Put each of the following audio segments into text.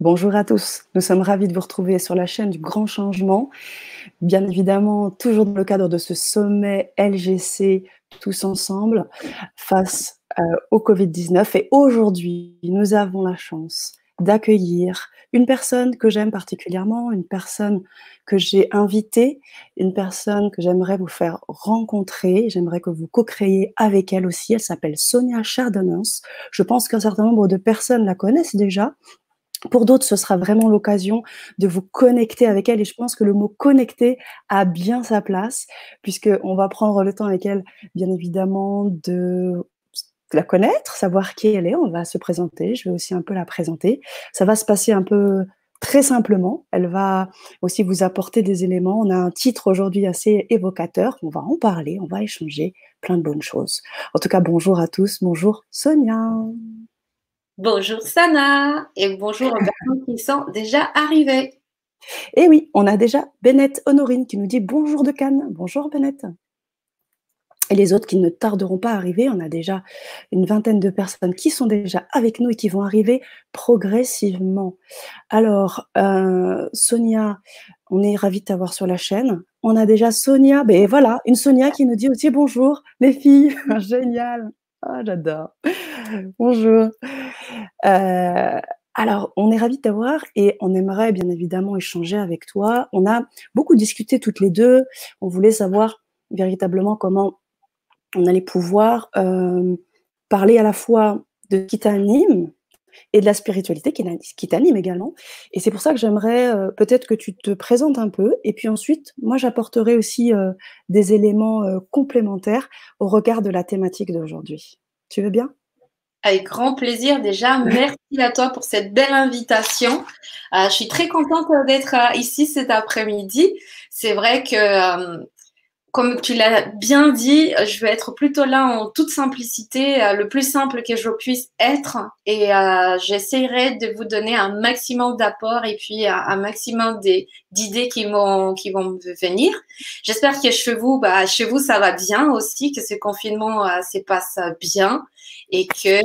Bonjour à tous, nous sommes ravis de vous retrouver sur la chaîne du Grand Changement. Bien évidemment, toujours dans le cadre de ce sommet LGC tous ensemble face euh, au Covid-19. Et aujourd'hui, nous avons la chance d'accueillir une personne que j'aime particulièrement, une personne que j'ai invitée, une personne que j'aimerais vous faire rencontrer. J'aimerais que vous co-créiez avec elle aussi. Elle s'appelle Sonia Chardonnance. Je pense qu'un certain nombre de personnes la connaissent déjà. Pour d'autres, ce sera vraiment l'occasion de vous connecter avec elle. Et je pense que le mot connecter a bien sa place, puisqu'on va prendre le temps avec elle, bien évidemment, de la connaître, savoir qui elle est. On va se présenter. Je vais aussi un peu la présenter. Ça va se passer un peu très simplement. Elle va aussi vous apporter des éléments. On a un titre aujourd'hui assez évocateur. On va en parler, on va échanger plein de bonnes choses. En tout cas, bonjour à tous. Bonjour Sonia. Bonjour Sana et bonjour aux personnes qui sont déjà arrivées. Et oui, on a déjà Bennett Honorine qui nous dit bonjour de Cannes. Bonjour Bennett. Et les autres qui ne tarderont pas à arriver, on a déjà une vingtaine de personnes qui sont déjà avec nous et qui vont arriver progressivement. Alors, euh, Sonia, on est ravis de t'avoir sur la chaîne. On a déjà Sonia, ben voilà, une Sonia qui nous dit aussi bonjour, les filles, génial. Ah, j'adore. Bonjour. Euh, alors, on est ravis de t'avoir et on aimerait bien évidemment échanger avec toi. On a beaucoup discuté toutes les deux. On voulait savoir véritablement comment on allait pouvoir euh, parler à la fois de qui t'anime et de la spiritualité qui, t'anime également. Et c'est pour ça que j'aimerais euh, peut-être que tu te présentes un peu. Et puis ensuite, moi, j'apporterai aussi euh, des éléments complémentaires au regard de la thématique d'aujourd'hui. Tu veux bien? Avec grand plaisir déjà. Merci à toi pour cette belle invitation. je suis très contente d'être ici cet après-midi. C'est vrai que comme tu l'as bien dit, je vais être plutôt là en toute simplicité, euh, le plus simple que je puisse être. Et euh, j'essaierai de vous donner un maximum d'apports et puis un, maximum d'idées qui vont, qui vont venir. J'espère que chez vous, bah, chez vous, ça va bien aussi, que ce confinement euh, se passe bien et que,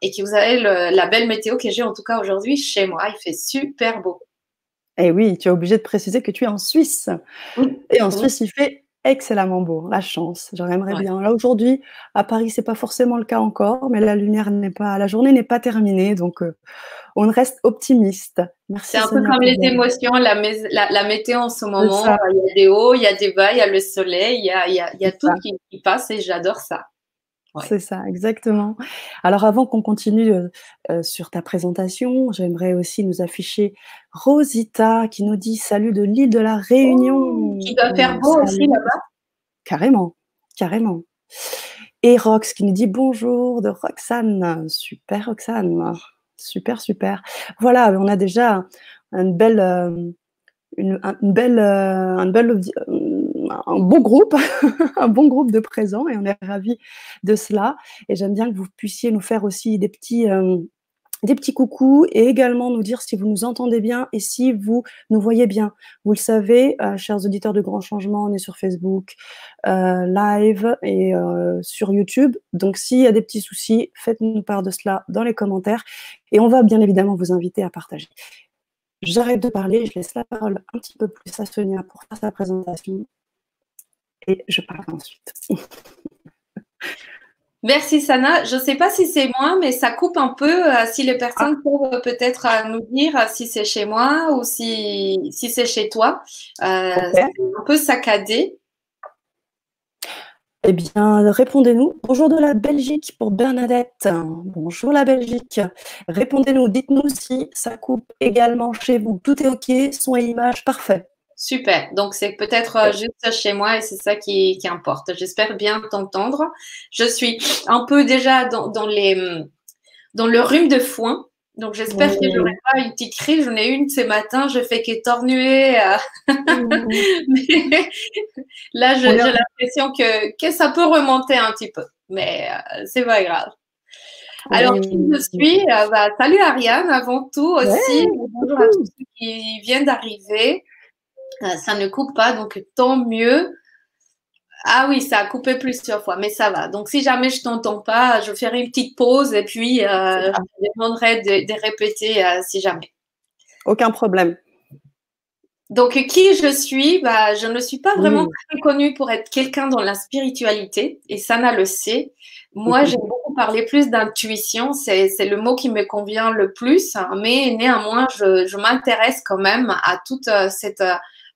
et que vous avez la belle météo que j'ai en tout cas aujourd'hui chez moi. Il fait super beau. Et eh oui, tu es obligé de préciser que tu es en Suisse. Et en Suisse, il fait excellemment beau, la chance, j'aimerais bien. Là aujourd'hui, à Paris, c'est pas forcément le cas encore, mais la lumière n'est pas, la journée n'est pas terminée, donc euh, on reste optimiste. Merci. C'est un peu comme les émotions, la, la, météo en ce moment. Il y a des hauts, il y a des bas, il y a le soleil, il y a, il y a, tout qui, qui, passe et j'adore ça. C'est ça, exactement. Alors avant qu'on continue euh, euh, sur ta présentation, j'aimerais aussi nous afficher Rosita qui nous dit salut de l'île de la Réunion. Oh, qui doit faire beau aussi là-bas. Carrément, carrément. Et Rox qui nous dit bonjour de Roxane. Super Roxane. Super, super. Voilà, on a déjà une belle, euh, une, belle, une belle un bon groupe, un bon groupe de présents et on est ravis de cela. Et j'aime bien que vous puissiez nous faire aussi des petits, euh, des petits et également nous dire si vous nous entendez bien et si vous nous voyez bien. Vous le savez, euh, chers auditeurs de Grand Changement, on est sur Facebook euh, live et sur YouTube. Donc s'il y a des petits soucis, faites-nous part de cela dans les commentaires et on va bien évidemment vous inviter à partager. J'arrête de parler, je laisse la parole un petit peu plus à Sonia pour faire sa présentation et je parle ensuite. Merci Sana. Je ne sais pas si c'est moi, mais ça coupe un peu. Euh, si les personnes ah. peuvent peut-être euh, nous dire si c'est chez moi ou si, si c'est chez toi. Euh, C'est un peu saccadé. Eh bien, répondez-nous. Bonjour de la Belgique pour Bernadette. Bonjour la Belgique. Répondez-nous. Dites-nous si ça coupe également chez vous. Tout est OK, son et image parfait. Super. Donc, c'est peut-être euh, juste chez moi et c'est ça qui, qui importe. J'espère bien t'entendre. Je suis un peu déjà dans, dans, les, dans le rhume de foin. Donc, j'espère que je n'aurai pas une petite crise. J'en ai une ce matin. Je fais qu'étornuer. Euh. Mais là, j'ai l'impression que, que ça peut remonter un petit peu. Mais euh, c'est pas grave. Alors, qui je suis bah, Salut Ariane, avant tout aussi. Bonjour à tous ceux qui viennent d'arriver. Euh, ça ne coupe pas, donc tant mieux. Ah oui, ça a coupé plusieurs fois, mais ça va. Donc, si jamais je t'entends pas, je ferai une petite pause et puis euh, je demanderai de, répéter euh, si jamais. aucun problème. Donc, qui je suis? Bah, Je ne suis pas vraiment très connue pour être quelqu'un dans la spiritualité, et Sana le sait. Moi, j'aime beaucoup parler plus d'intuition, c'est le mot qui me convient le plus, hein. mais néanmoins, je, m'intéresse quand même à toute euh, cette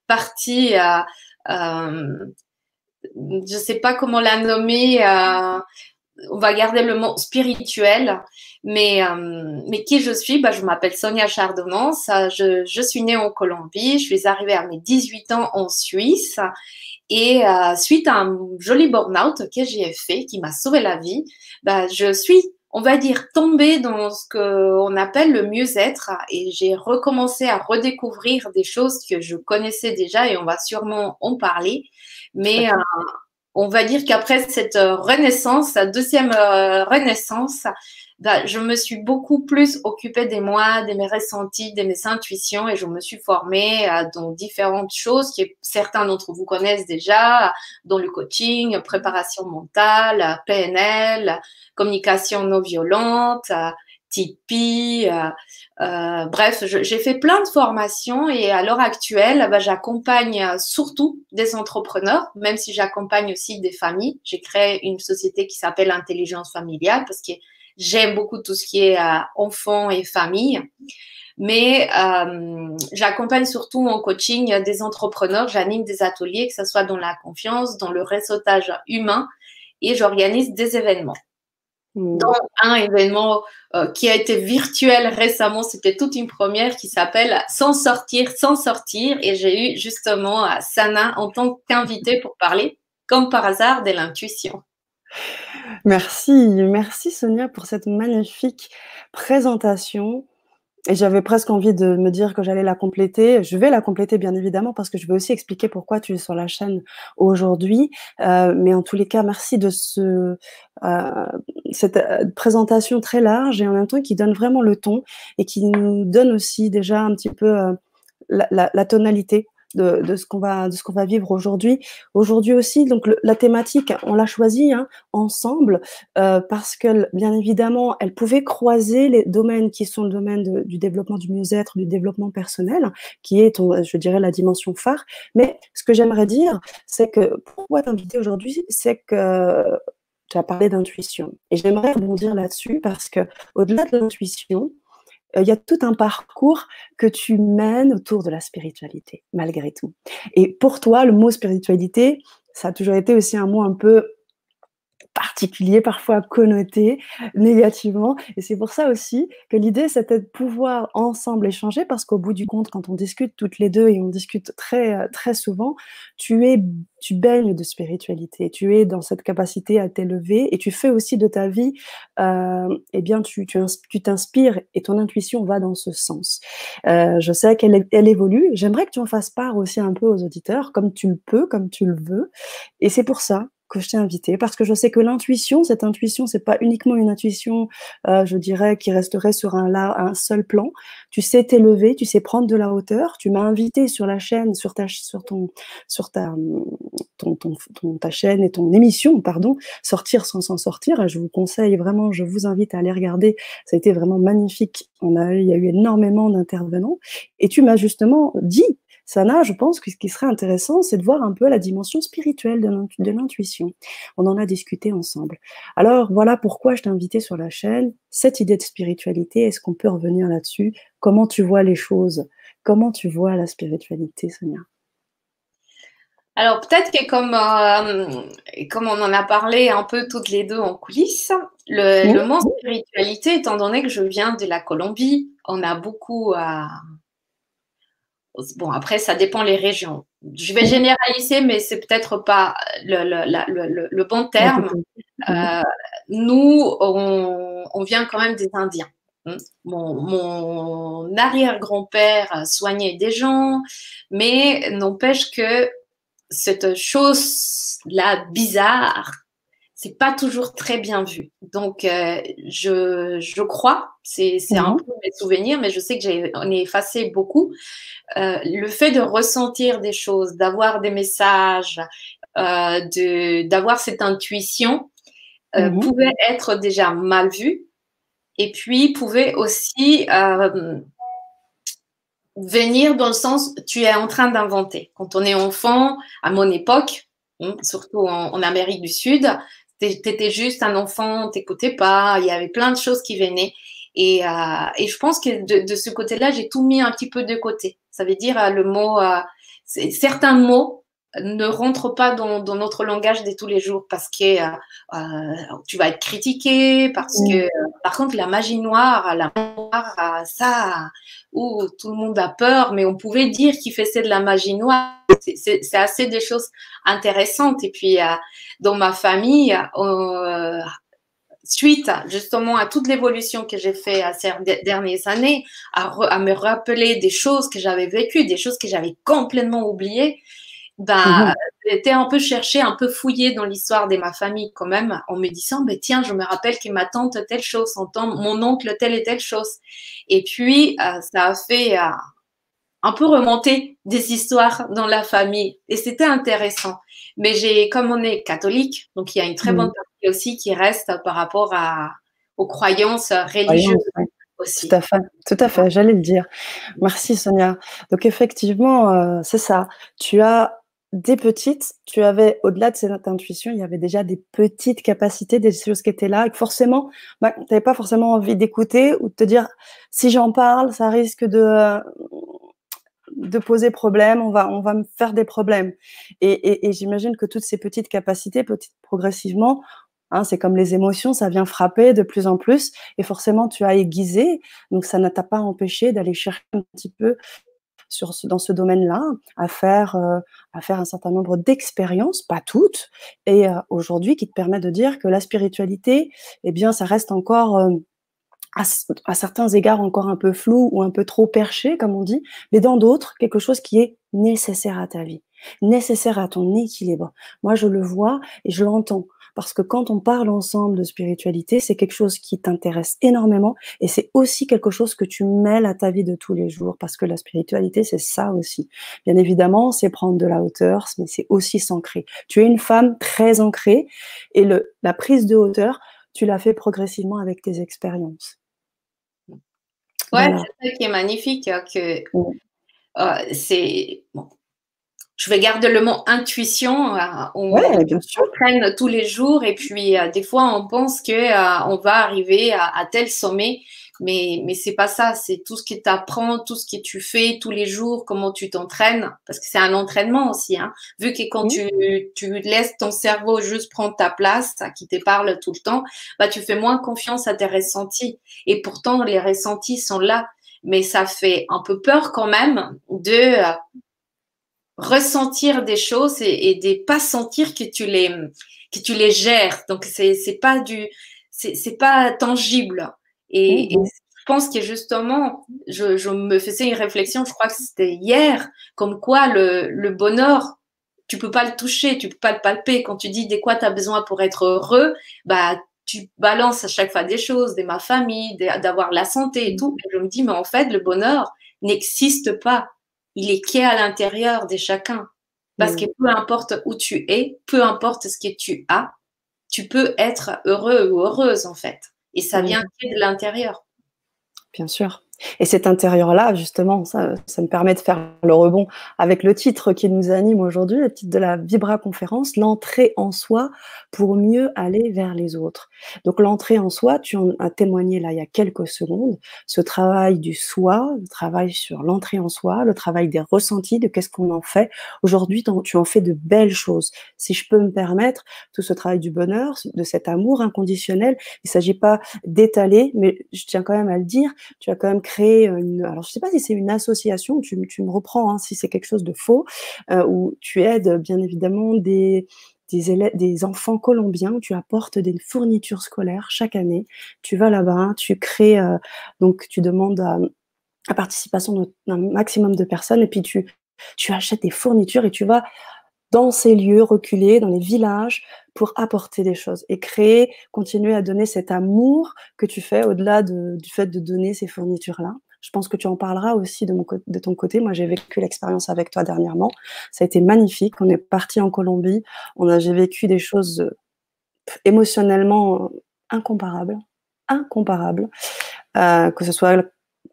partie, euh, je ne sais pas comment la nommer, on va garder le mot spirituel, mais, euh, mais qui je suis? Bah, Je m'appelle Sonia Chardemont. Je, je, suis née en Colombie. Je suis arrivée à mes 18 ans en Suisse. Et euh, suite à un joli burn-out que j'ai fait, qui m'a sauvé la vie, bah, je suis, on va dire, tombée dans ce qu'on appelle le mieux-être. Et j'ai recommencé à redécouvrir des choses que je connaissais déjà et on va sûrement en parler. Mais euh, on va dire qu'après cette renaissance, sa deuxième renaissance, bah, je me suis beaucoup plus occupée des moi, de mes ressentis, de mes intuitions et je me suis formée dans différentes choses que certains d'entre vous connaissent déjà, dans le coaching, préparation mentale, PNL, communication non violente, Tipeee, euh, euh, bref, j'ai fait plein de formations et à l'heure actuelle, bah, j'accompagne surtout des entrepreneurs, même si j'accompagne aussi des familles. J'ai créé une société qui s'appelle Intelligence familiale parce que J'aime beaucoup tout ce qui est euh, enfants et famille. Mais euh, j'accompagne surtout en coaching des entrepreneurs, j'anime des ateliers, que ce soit dans la confiance, dans le réseautage humain, et j'organise des événements. Mmh. Dans un événement euh, qui a été virtuel récemment, c'était toute une première qui s'appelle Sans sortir, sans sortir. Et j'ai eu justement Sana en tant qu'invitée pour parler, comme par hasard, de l'intuition. Merci, merci Sonia pour cette magnifique présentation. Et j'avais presque envie de me dire que j'allais la compléter. Je vais la compléter bien évidemment parce que je vais aussi expliquer pourquoi tu es sur la chaîne aujourd'hui. Euh, mais en tous les cas, merci de ce, euh, cette euh, présentation très large et en même temps qui donne vraiment le ton et qui nous donne aussi déjà un petit peu la tonalité de, ce qu'on va, de ce qu'on va vivre aujourd'hui. Aujourd'hui aussi, donc la thématique, on l'a choisie hein, ensemble euh, parce que bien évidemment, elle pouvait croiser les domaines qui sont le domaine du développement du mieux-être, du développement personnel, qui est, je dirais, la dimension phare. Mais ce que j'aimerais dire, c'est que pourquoi t'inviter aujourd'hui, c'est que tu as parlé d'intuition. Et j'aimerais rebondir là-dessus parce que au-delà de l'intuition, il y a tout un parcours que tu mènes autour de la spiritualité, malgré tout. Et pour toi, le mot spiritualité, ça a toujours été aussi un mot un peu particulier, parfois connoté négativement. Et c'est pour ça aussi que l'idée, c'était de pouvoir ensemble échanger, parce qu'au bout du compte, quand on discute toutes les deux et on discute très, très souvent, tu, es, tu baignes de spiritualité, tu es dans cette capacité à t'élever et tu fais aussi de ta vie, euh, eh bien, tu, tu, t'inspires et ton intuition va dans ce sens. Euh, je sais qu'elle elle évolue. J'aimerais que tu en fasses part aussi un peu aux auditeurs, comme tu le peux, comme tu le veux. Et c'est pour ça que je t'ai invité parce que je sais que l'intuition, cette intuition, c'est pas uniquement une intuition, euh, je dirais, qui resterait sur un, un seul plan. Tu sais t'élever, tu sais prendre de la hauteur. Tu m'as invité sur la chaîne, sur ta, sur ton, sur ta, ton, ton, ta chaîne et ton émission, pardon, sortir sans s'en sortir. je vous conseille vraiment, je vous invite à aller regarder. Ça a été vraiment magnifique. On a, il y a eu énormément d'intervenants et tu m'as justement dit Sana, je pense que ce qui serait intéressant, c'est de voir un peu la dimension spirituelle de l'intuition. On en a discuté ensemble. Alors voilà pourquoi je t'ai invité sur la chaîne. Cette idée de spiritualité, est-ce qu'on peut revenir là-dessus? Comment tu vois les choses? Comment tu vois la spiritualité, Sonia? Alors peut-être que comme, euh, comme on en a parlé un peu toutes les deux en coulisses, le, le mot spiritualité, étant donné que je viens de la Colombie, on a beaucoup à, Bon, après, ça dépend les régions. Je vais généraliser, mais c'est peut-être pas le, bon terme. Euh, nous, on, vient quand même des Indiens. Hein. Mon, arrière-grand-père soignait des gens, mais n'empêche que cette chose-là bizarre c'est pas toujours très bien vu. Donc, euh, je, je, crois, c'est un mhm. peu mes souvenirs, mais je sais que j'ai ai effacé beaucoup. Euh, le fait de ressentir des choses, d'avoir des messages, euh, de d'avoir cette intuition mhm. pouvait être déjà mal vu, et puis pouvait aussi venir dans le sens, tu es en train d'inventer. Quand on est enfant, à mon époque, hein, surtout en, Amérique du Sud, tu étais juste un enfant, t'écoutais pas, il y avait plein de choses qui venaient. Et, euh, et je pense que de, de ce côté-là, j'ai tout mis un petit peu de côté. Ça veut dire euh, le mot, euh, certains mots ne rentre pas dans, notre langage de tous les jours parce que euh, euh, tu vas être critiqué, parce que par contre la magie noire, la noire, euh, ça, où tout le monde a peur, mais on pouvait dire qu'il faisait de la magie noire. C'est assez des choses intéressantes. Et puis dans ma famille, suite justement à toute l'évolution que j'ai fait ces dernières années, à, à, me rappeler des choses que j'avais vécues, des choses que j'avais complètement oubliées, bah, mmh j'étais un peu cherché, un peu fouillé dans l'histoire de ma famille quand même, en me disant, mais tiens, je me rappelle que ma tante telle chose, mon oncle telle et telle chose. Et puis, euh, ça a fait euh, un peu remonter des histoires dans la famille. Et c'était intéressant. Mais j'ai, comme on est catholique, donc il y a une très bonne mmh. partie aussi qui reste par rapport à, aux croyances religieuses. Aussi. Tout à fait, tout à fait, j'allais le dire. Merci Sonia. Donc effectivement, euh, c'est ça. Tu as des petites, tu avais, au-delà de cette intuition, il y avait déjà des petites capacités, des choses qui étaient là, et que forcément, bah, tu n'avais pas forcément envie d'écouter ou de te dire, si j'en parle, ça risque de, de poser problème, on va, on va me faire des problèmes. Et, j'imagine que toutes ces petites capacités, progressivement, hein, c'est comme les émotions, ça vient frapper de plus en plus, et forcément, tu as aiguisé, donc ça ne t'a pas empêché d'aller chercher un petit peu sur dans ce domaine-là, à faire, euh, à faire un certain nombre d'expériences, pas toutes, et euh, aujourd'hui qui te permet de dire que la spiritualité, eh bien, ça reste encore euh, à, certains égards encore un peu flou ou un peu trop perché, comme on dit, mais dans d'autres, quelque chose qui est nécessaire à ta vie, nécessaire à ton équilibre. Moi, je le vois et je l'entends parce que quand on parle ensemble de spiritualité, c'est quelque chose qui t'intéresse énormément et c'est aussi quelque chose que tu mêles à ta vie de tous les jours parce que la spiritualité, c'est ça aussi. Bien évidemment, c'est prendre de la hauteur, mais c'est aussi s'ancrer. Tu es une femme très ancrée et le, la prise de hauteur, tu l'as fait progressivement avec tes expériences. Ouais, c'est ça qui est magnifique, hein, que euh, c'est bon, je vais garder le mot intuition. Euh, on, ouais, bien sûr. traîne tous les jours et puis euh, des fois on pense que euh, on va arriver à, tel sommet, mais mais c'est pas ça. C'est tout ce que tu apprends, tout ce que tu fais tous les jours, comment tu t'entraînes, parce que c'est un entraînement aussi. Hein. Vu que quand tu, tu laisses ton cerveau juste prendre ta place, qui te parle tout le temps, bah tu fais moins confiance à tes ressentis. Et pourtant les ressentis sont là, mais ça fait un peu peur quand même de ressentir des choses et, et de pas sentir que tu les que tu les gères. Donc c'est c'est pas du c'est pas tangible. Et, mhm. je pense que justement, je, je me faisais une réflexion, je crois que c'était hier, comme quoi le, le bonheur, tu peux pas le toucher, tu peux pas le palper. Quand tu dis de quoi tu as besoin pour être heureux, bah tu balances à chaque fois des choses, de ma famille, d'avoir la santé et tout. Et je me dis, mais en fait, le bonheur n'existe pas il est qui à l'intérieur de chacun. Parce que peu importe où tu es, peu importe ce que tu as, tu peux être heureux ou heureuse en fait. Et ça vient de l'intérieur. Bien sûr. Et cet intérieur-là, justement, ça, ça, me permet de faire le rebond avec le titre qui nous anime aujourd'hui, le titre de la Vibra conférence, l'entrée en soi pour mieux aller vers les autres. Donc l'entrée en soi, tu en as témoigné là il y a quelques secondes, ce travail du soi, le travail sur l'entrée en soi, le travail des ressentis, de qu'est-ce qu'on en fait. Aujourd'hui, tu en fais de belles choses. Si je peux me permettre, tout ce travail du bonheur, de cet amour inconditionnel, il ne s'agit pas d'étaler, mais je tiens quand même à le dire, tu as quand même une, alors je sais pas si c'est une association, tu, tu me reprends hein, si c'est quelque chose de faux, euh, où tu aides bien évidemment des, des, élèves, des enfants colombiens, tu apportes des fournitures scolaires chaque année. Tu vas là-bas, tu crées, euh, donc tu demandes à, à participation d'un maximum de personnes et puis tu, tu achètes des fournitures et tu vas dans ces lieux reculés, dans les villages, pour apporter des choses et créer, continuer à donner cet amour que tu fais au-delà de, du fait de donner ces fournitures-là. Je pense que tu en parleras aussi de, mon, de ton côté. Moi, j'ai vécu l'expérience avec toi dernièrement. Ça a été magnifique. On est parti en Colombie. On a, j'ai vécu des choses émotionnellement incomparables, incomparables. Euh, que ce soit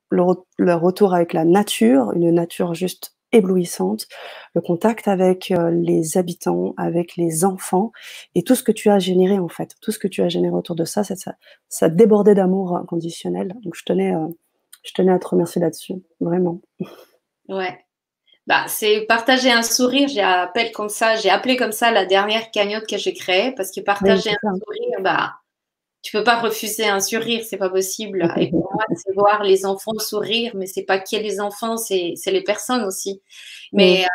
le, retour avec la nature, une nature juste éblouissante, le contact avec euh, les habitants, avec les enfants et tout ce que tu as généré en fait, tout ce que tu as généré autour de ça, ça, ça, débordait d'amour inconditionnel. Donc je tenais, euh, je tenais à te remercier là-dessus, vraiment. Ouais. Bah, c'est partager un sourire, j'ai appelé comme ça, j'ai appelé comme ça la dernière cagnotte que j'ai créée parce que partager un sourire, bah, tu peux pas refuser un sourire, c'est pas possible. Et pour moi, c'est voir les enfants sourire, mais c'est pas qui les enfants, c'est les personnes aussi. Mais euh,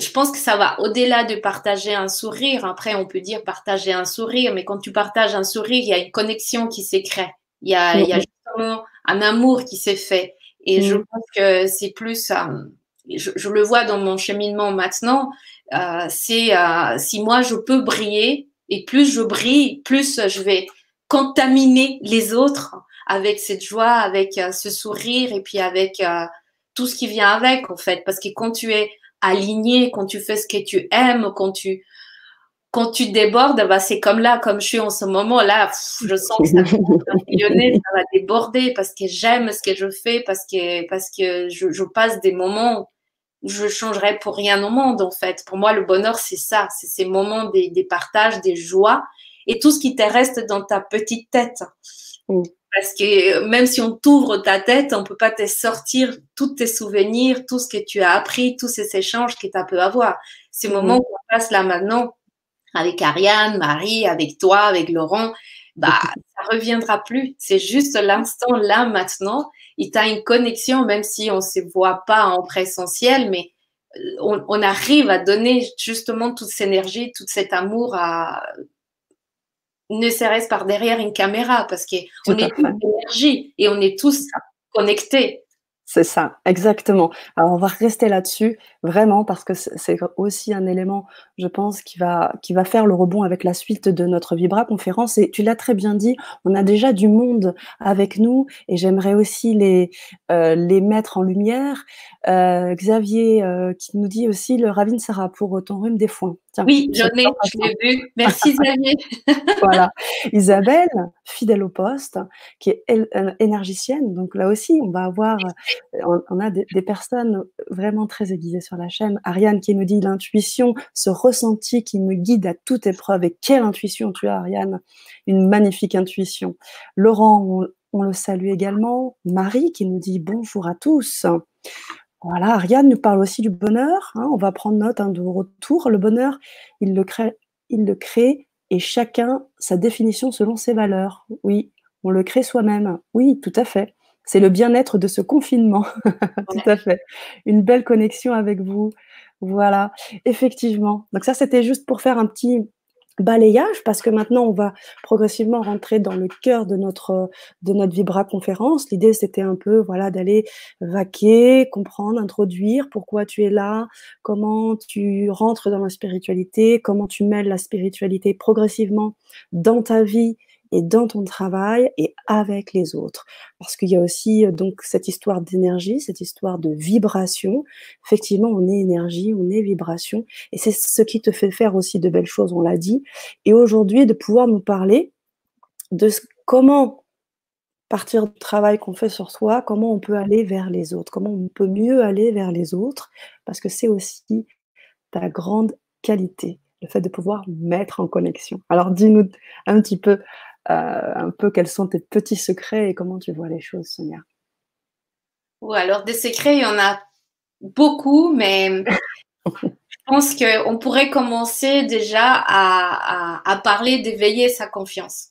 je pense que ça va au-delà de partager un sourire. Après, on peut dire partager un sourire, mais quand tu partages un sourire, il y a une connexion qui s'est créée. Il y a, il y a justement un amour qui s'est fait. Et je pense que c'est plus, euh, je, je, le vois dans mon cheminement maintenant, euh, c'est euh, si moi je peux briller, et plus je brille, plus je vais contaminer les autres avec cette joie, avec euh, ce sourire et puis avec euh, tout ce qui vient avec, en fait. Parce que quand tu es aligné, quand tu fais ce que tu aimes, quand tu, quand tu débordes, bah, c'est comme là, comme je suis en ce moment, là, je sens que ça va ça va déborder parce que j'aime ce que je fais, parce que, parce que je, je passe des moments je changerais pour rien au monde, en fait. Pour moi, le bonheur, c'est ça, c'est ces moments des, des, partages, des joies et tout ce qui te reste dans ta petite tête. Mm. Parce que même si on t'ouvre ta tête, on peut pas te sortir tous tes souvenirs, tout ce que tu as appris, tous ces échanges que tu as pu avoir. Ces mm. moments qu'on passe là maintenant avec Ariane, Marie, avec toi, avec Laurent, bah, ça reviendra plus. C'est juste l'instant là maintenant il t'a une connexion, même si on ne se voit pas en présentiel, mais euh, on, arrive à donner justement toute cette énergie, tout cet amour à ne serait-ce par derrière une caméra, parce qu'on est tous énergie et on est tous connectés. C'est ça, exactement. Alors on va rester là-dessus, vraiment, parce que c'est aussi un élément, je pense, qui va, qui va faire le rebond avec la suite de notre Vibra conférence. Et tu l'as très bien dit, on a déjà du monde avec nous, et j'aimerais aussi les, euh, les mettre en lumière. Euh, Xavier euh, qui nous dit aussi le Ravine Sarah pour ton rhume des foins. oui, j'en ai, je l'ai vu. Merci Xavier. voilà. Isabelle, fidèle au poste, qui est énergicienne. Donc là aussi, on va avoir, on, a des, personnes vraiment très aiguisées sur la chaîne. Ariane qui nous dit l'intuition, ce ressenti qui me guide à toute épreuve. Et quelle intuition tu as, Ariane Une magnifique intuition. Laurent, on, on le salue également. Marie qui nous dit bonjour à tous. Voilà, Ariane nous parle aussi du bonheur. Hein. on va prendre note hein, de retour. Le bonheur, il le, crée, il le crée et chacun sa définition selon ses valeurs. Oui, on le crée soi-même. Oui, tout à fait. C'est le bien-être de ce confinement. tout à fait. Une belle connexion avec vous. Voilà, effectivement. Donc ça, c'était juste pour faire un petit, balayage parce que maintenant on va progressivement rentrer dans le cœur de notre de notre Vibra conférence. L'idée c'était un peu voilà d'aller vaquer, comprendre, introduire pourquoi tu es là, comment tu rentres dans la spiritualité, comment tu mêles la spiritualité progressivement dans ta vie et dans ton travail et avec les autres. Parce qu'il y a aussi euh, donc cette histoire d'énergie, cette histoire de vibration. Effectivement, on est énergie, on est vibration, et c'est ce qui te fait faire aussi de belles choses, on l'a dit. Et aujourd'hui, de pouvoir nous parler de comment partir du travail qu'on fait sur soi, comment on peut aller vers les autres, comment on peut mieux aller vers les autres, parce que c'est aussi ta grande qualité, le fait de pouvoir mettre en connexion. Alors dis-nous un petit peu un peu quels sont tes petits secrets et comment tu vois les choses, Sonia? alors des secrets, il y en a beaucoup, mais je pense qu'on pourrait commencer déjà à, parler d'éveiller sa confiance.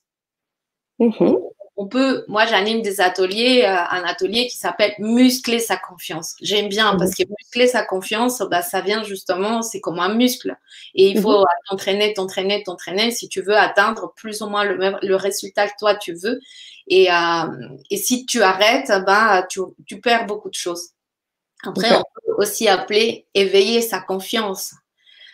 Mmh on peut, moi j'anime des ateliers, euh, un atelier qui s'appelle muscler sa confiance. J'aime bien parce que muscler sa confiance, bah, ça vient justement, c'est comme un muscle. Et il faut mhm. t'entraîner, t'entraîner, t'entraîner si tu veux atteindre plus ou moins le, le résultat que toi tu veux. Et, euh, et si tu arrêtes, bah, tu, tu perds beaucoup de choses. Après, on peut aussi appeler éveiller sa confiance.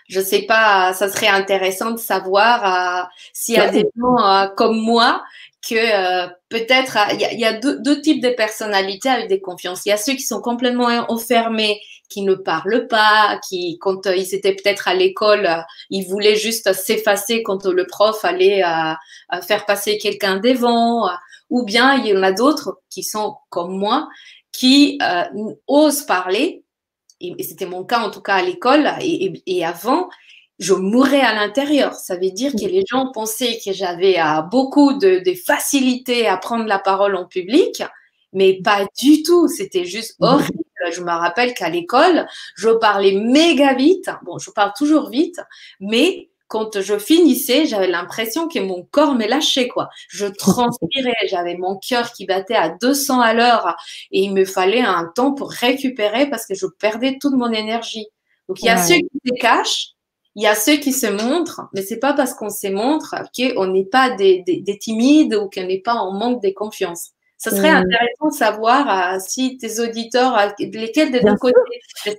Je sais pas, ça serait intéressant de savoir euh, s'il y a des gens euh, comme moi que euh, peut-être il y a, deux, types de personnalités avec des confiances. Il y a ceux qui sont complètement enfermés, qui ne parlent pas, qui quand euh, ils étaient peut-être à l'école, euh, ils voulaient juste s'effacer quand le prof allait faire passer quelqu'un devant, ou bien il y en a d'autres qui sont comme moi, qui euh, osent parler, et, c'était mon cas en tout cas à l'école et, avant, je mourais à l'intérieur. Ça veut dire que les gens pensaient que j'avais euh, beaucoup de, de facilité à prendre la parole en public, mais pas du tout. C'était juste horrible. Je me rappelle qu'à l'école, je parlais méga vite. Bon, je parle toujours vite, mais quand je finissais, j'avais l'impression que mon corps me lâchait, quoi. Je transpirais, j'avais mon cœur qui battait à 200 à l'heure et il me fallait un temps pour récupérer parce que je perdais toute mon énergie. Donc, il y a ceux qui se cachent, il y a ceux qui se montrent, mais c'est pas parce qu'on se montre qu'on n'est pas des, des, timides ou qu'on n'est pas en manque de confiance. Ça serait intéressant de savoir euh, si tes auditeurs, euh, lesquels des deux côtés.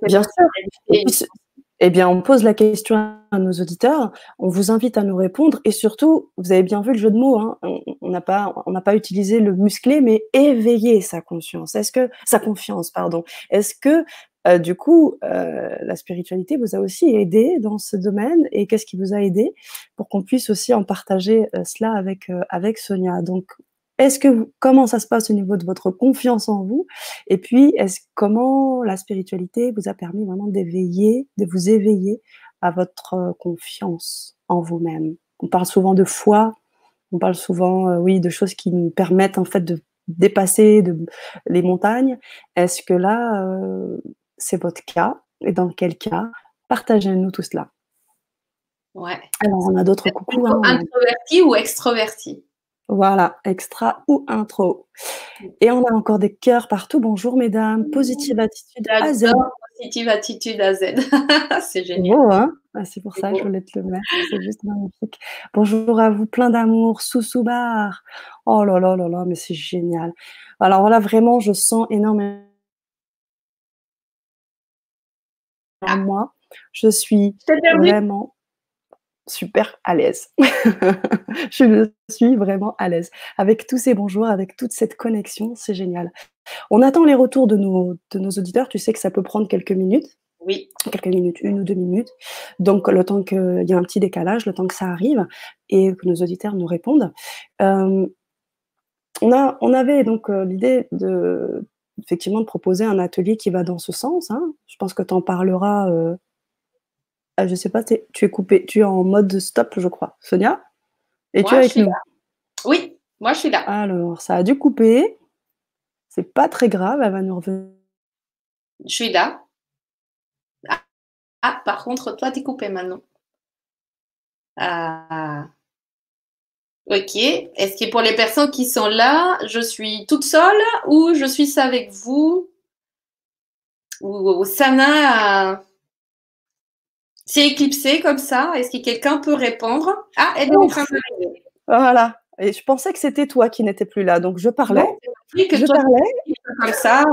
Bien sûr. Eh bien, on pose la question à nos auditeurs, on vous invite à nous répondre et surtout, vous avez bien vu le jeu de mots, hein, on n'a pas, on n'a pas utilisé le musclé, mais éveiller sa conscience. Est-ce que sa confiance, pardon. Est-ce que euh, du coup, euh, la spiritualité vous a aussi aidé dans ce domaine et qu'est-ce qui vous a aidé pour qu'on puisse aussi en partager euh, cela avec avec Sonia? Donc, est-ce que comment ça se passe au niveau de votre confiance en vous? Et puis, est-ce comment la spiritualité vous a permis vraiment d'éveiller, de vous éveiller à votre confiance en vous-même? On parle souvent de foi, on parle souvent, oui, de choses qui nous permettent en fait de dépasser les montagnes. Est-ce que là, c'est votre cas Et dans quel cas Partagez-nous tout cela. Ouais. Alors, on a d'autres coucous. Hein, introverti ou extroverti voilà, extra ou intro. Et on a encore des cœurs partout. Bonjour mesdames, positive attitude à Z. Positive attitude à Z. c'est génial. Hein ah, c'est pour ça que je voulais te le mettre. C'est juste magnifique. Bonjour à vous, plein d'amour, sous bar. Oh là là là là, mais c'est génial. Alors là, vraiment, je sens énormément. Ah. Moi, je suis vraiment super à l'aise. je suis vraiment à l'aise. Avec tous ces bonjours, avec toute cette connexion, c'est génial. On attend les retours de nos, de nos auditeurs. Tu sais que ça peut prendre quelques minutes. Oui. Quelques minutes, une ou deux minutes. Donc, le temps qu'il y a un petit décalage, le temps que ça arrive et que nos auditeurs nous répondent. Euh, on, a, on avait donc euh, l'idée de effectivement de proposer un atelier qui va dans ce sens. Hein. Je pense que tu en parleras euh, ah, je sais pas, tu es coupé, tu es en mode stop, je crois. Sonia? Et tu es avec nous? Oui, moi je suis là. Alors, ça a dû couper. C'est pas très grave, elle va nous revenir. Je suis là. Ah, ah par contre, toi, tu es coupé maintenant. Ah. Ok. Est-ce que pour les personnes qui sont là, je suis toute seule ou je suis avec vous Ou Sana c'est éclipsé comme ça? Est-ce que quelqu'un peut répondre? Ah, elle est en train d'arriver. Voilà. Et je pensais que c'était toi qui n'étais plus là, donc je parlais. que je parlais. Comme ça.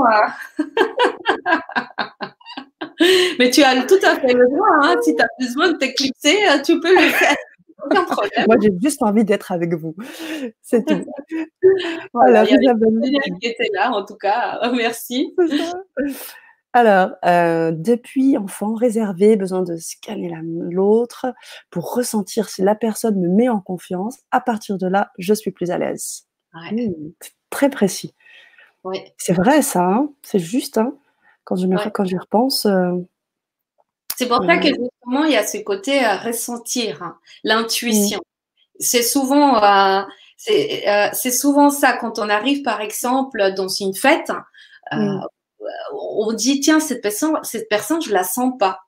Mais tu as tout à fait le droit. Hein. Si tu as besoin de t'éclipser, tu peux le faire. Aucun problème. Moi, j'ai juste envie d'être avec vous. C'est tout. voilà, il y a qui était là, en tout cas. Merci. Alors, euh, depuis enfant, réservé, besoin de scanner l'autre pour ressentir si la personne me met en confiance. À partir de là, je suis plus à l'aise. Mmh, très précis. Oui. C'est vrai ça, hein. c'est juste. Hein. quand je quand j'y repense. Euh, c'est pour ça que justement il y a ce côté euh, ressentir, hein, l'intuition. Mmh. C'est souvent, c'est souvent ça. Quand on arrive par exemple dans une fête. Mmh on dit tiens cette personne cette personne je la sens pas.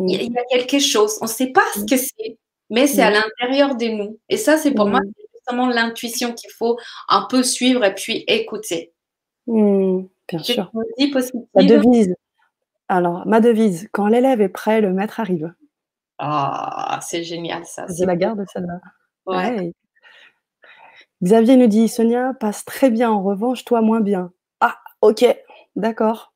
Il y, a quelque chose. On ne sait pas ce que c'est mais c'est à l'intérieur de nous. Et ça c'est pour moi justement l'intuition qu'il faut un peu suivre et puis écouter. Bien sûr. ma devise alors ma devise quand l'élève est prêt le maître arrive ah c'est génial ça je la garde celle-là Xavier nous dit Sonia passe très bien en revanche toi moins bien ah ok D'accord.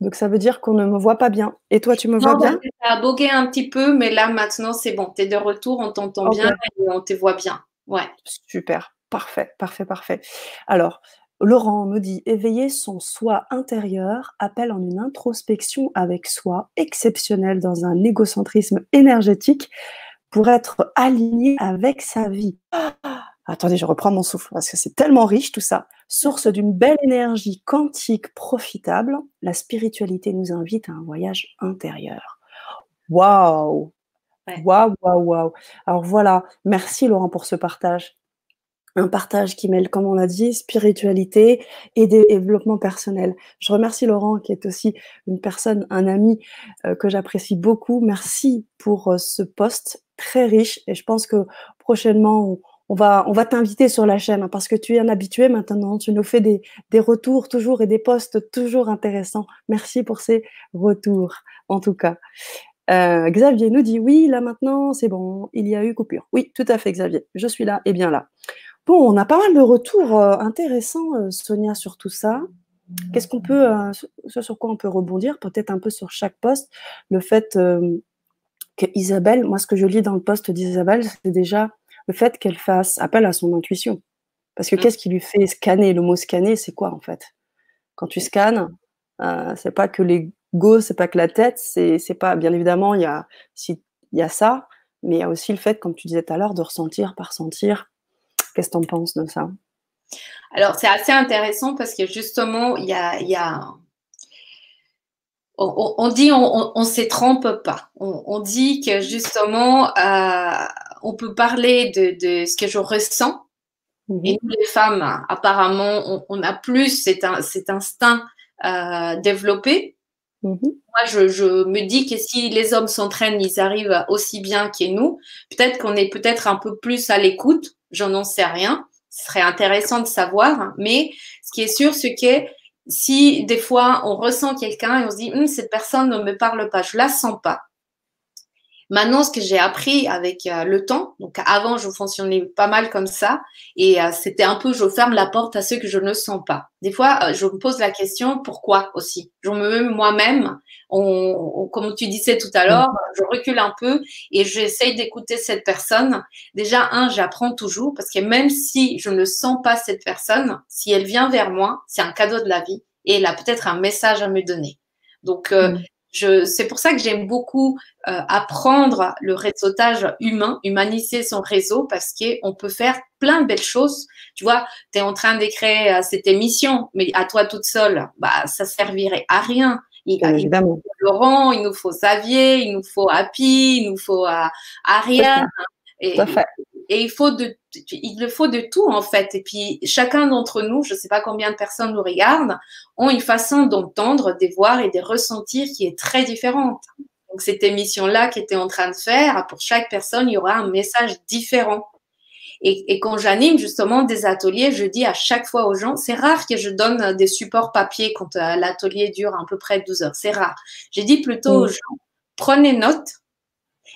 Donc ça veut dire qu'on ne me voit pas bien. Et toi, tu me vois bien? Ça a bogué un petit peu, mais là maintenant c'est bon. Tu es de retour, on t'entend bien et on te voit bien. Ouais. Super. Parfait, parfait, parfait. Alors, Laurent nous dit éveiller son soi intérieur appelle en une introspection avec soi exceptionnelle dans un égocentrisme énergétique pour être aligné avec sa vie. attendez, je reprends mon souffle parce que c'est tellement riche tout ça. Source d'une belle énergie quantique profitable, la spiritualité nous invite à un voyage intérieur. Waouh Waouh, waouh, waouh. Alors voilà, merci Laurent pour ce partage. Un partage qui mêle, comme on l'a dit, spiritualité et développement personnel. Je remercie Laurent, qui est aussi une personne, un ami euh, que j'apprécie beaucoup. Merci pour euh, ce post très riche et je pense que prochainement, on, va, on va t'inviter sur la chaîne hein, parce que tu es un habitué maintenant. Tu nous fais des, des retours toujours et des posts toujours intéressants. Merci pour ces retours, en tout cas. Euh, Xavier nous dit oui, là maintenant, c'est bon, il y a eu coupure. Oui, tout à fait, Xavier. Je suis là et bien là. Bon, on a pas mal de retours euh, intéressants, euh, Sonia, sur tout ça. Qu'est-ce qu'on peut, ce sur quoi on peut rebondir? Peut-être un peu sur chaque poste. Le fait que Isabelle, moi, ce que je lis dans le poste d'Isabelle, c'est déjà le fait qu'elle fasse appel à son intuition. Parce que mmh. qu'est-ce qui lui fait scanner? Le mot scanner, c'est quoi en fait? Quand tu scannes, c'est pas que les go, c'est pas que la tête, c'est pas, bien évidemment, il y a, si, il y a ça, mais il y a aussi le fait, comme tu disais tout à l'heure, de ressentir par sentir. Qu'est-ce que tu en penses de ça? Alors, c'est assez intéressant parce que justement, il y a, y a... On, dit on ne se trompe pas. On, dit que justement, euh, on peut parler de, de, ce que je ressens. Mhm. Et nous, les femmes, apparemment, on, a plus cet, cet instinct euh, développé. Mhm. Moi, je, me dis que si les hommes s'entraînent, ils arrivent aussi bien que nous. Peut-être qu'on est peut-être un peu plus à l'écoute. J'en sais rien. Ce serait intéressant de savoir. Mais ce qui est sûr, c'est que si des fois on ressent quelqu'un et on se dit hum, cette personne ne me parle pas, je la sens pas. Maintenant, ce que j'ai appris avec euh, le temps, donc avant, je fonctionnais pas mal comme ça, et euh, c'était un peu, je ferme la porte à ceux que je ne sens pas. Des fois, euh, je me pose la question, pourquoi aussi? Je me moi-même, on, comme tu disais tout à l'heure, je recule un peu et j'essaye d'écouter cette personne. Déjà, un, j'apprends toujours, parce que même si je ne sens pas cette personne, si elle vient vers moi, c'est un cadeau de la vie, et elle a peut-être un message à me donner. Donc, mm c'est pour ça que j'aime beaucoup euh, apprendre le réseautage humain, humaniser son réseau, parce qu'on peut faire plein de belles choses. Tu vois, tu es en train d'écrire euh, cette émission, mais à toi toute seule, bah, ça servirait à rien. Il, il nous faut Laurent, il nous faut Xavier, il nous faut Happy, il nous faut euh, Ariane. Et, et il faut de, il le faut de tout en fait. Et puis chacun d'entre nous, je ne sais pas combien de personnes nous regardent, ont une façon d'entendre, de voir et de ressentir qui est très différente. Donc cette émission-là qui était en train de faire, pour chaque personne, il y aura un message différent. Et, et quand j'anime justement des ateliers, je dis à chaque fois aux gens, c'est rare que je donne des supports papier quand euh, l'atelier dure à peu près 12 heures. C'est rare. J'ai dit plutôt aux gens, prenez note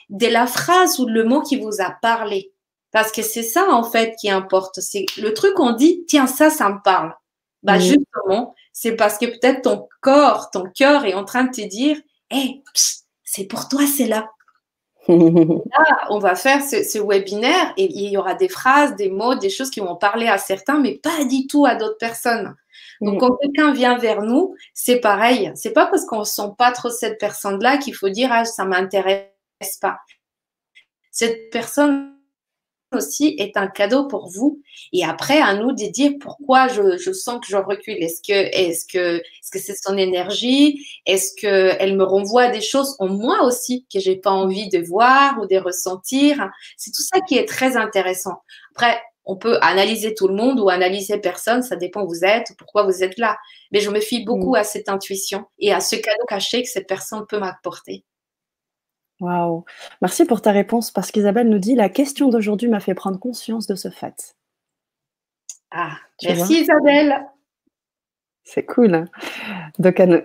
de la phrase ou le mot qui vous a parlé. Parce que c'est ça, en fait, qui importe. C'est le truc qu'on dit, tiens, ça, ça me parle. Bah, justement, c'est parce que peut-être ton corps, ton cœur est en train de te dire, hé, c'est pour toi, c'est là. là, on va faire ce, webinaire et il y aura des phrases, des mots, des choses qui vont parler à certains, mais pas du tout à d'autres personnes. Donc, quand quelqu'un vient vers nous, c'est pareil. C'est pas parce qu'on sent pas trop cette personne-là qu'il faut dire, ah, ça m'intéresse pas. Cette personne aussi est un cadeau pour vous. Et après, à nous de dire pourquoi je, sens que je recule. Est-ce que est-ce que est-ce que c'est son énergie? Est-ce que elle me renvoie à des choses en moi aussi que j'ai pas envie de voir ou de ressentir? C'est tout ça qui est très intéressant. Après, on peut analyser tout le monde ou analyser personne, ça dépend où vous êtes, pourquoi vous êtes là. Mais je me fie beaucoup mm. à cette intuition et à ce cadeau caché que cette personne peut m'apporter. Waouh! Merci pour ta réponse parce qu'Isabelle nous dit: «La question d'aujourd'hui m'a fait prendre conscience de ce fait». Ah, merci Isabelle! C'est cool, hein. Donc elle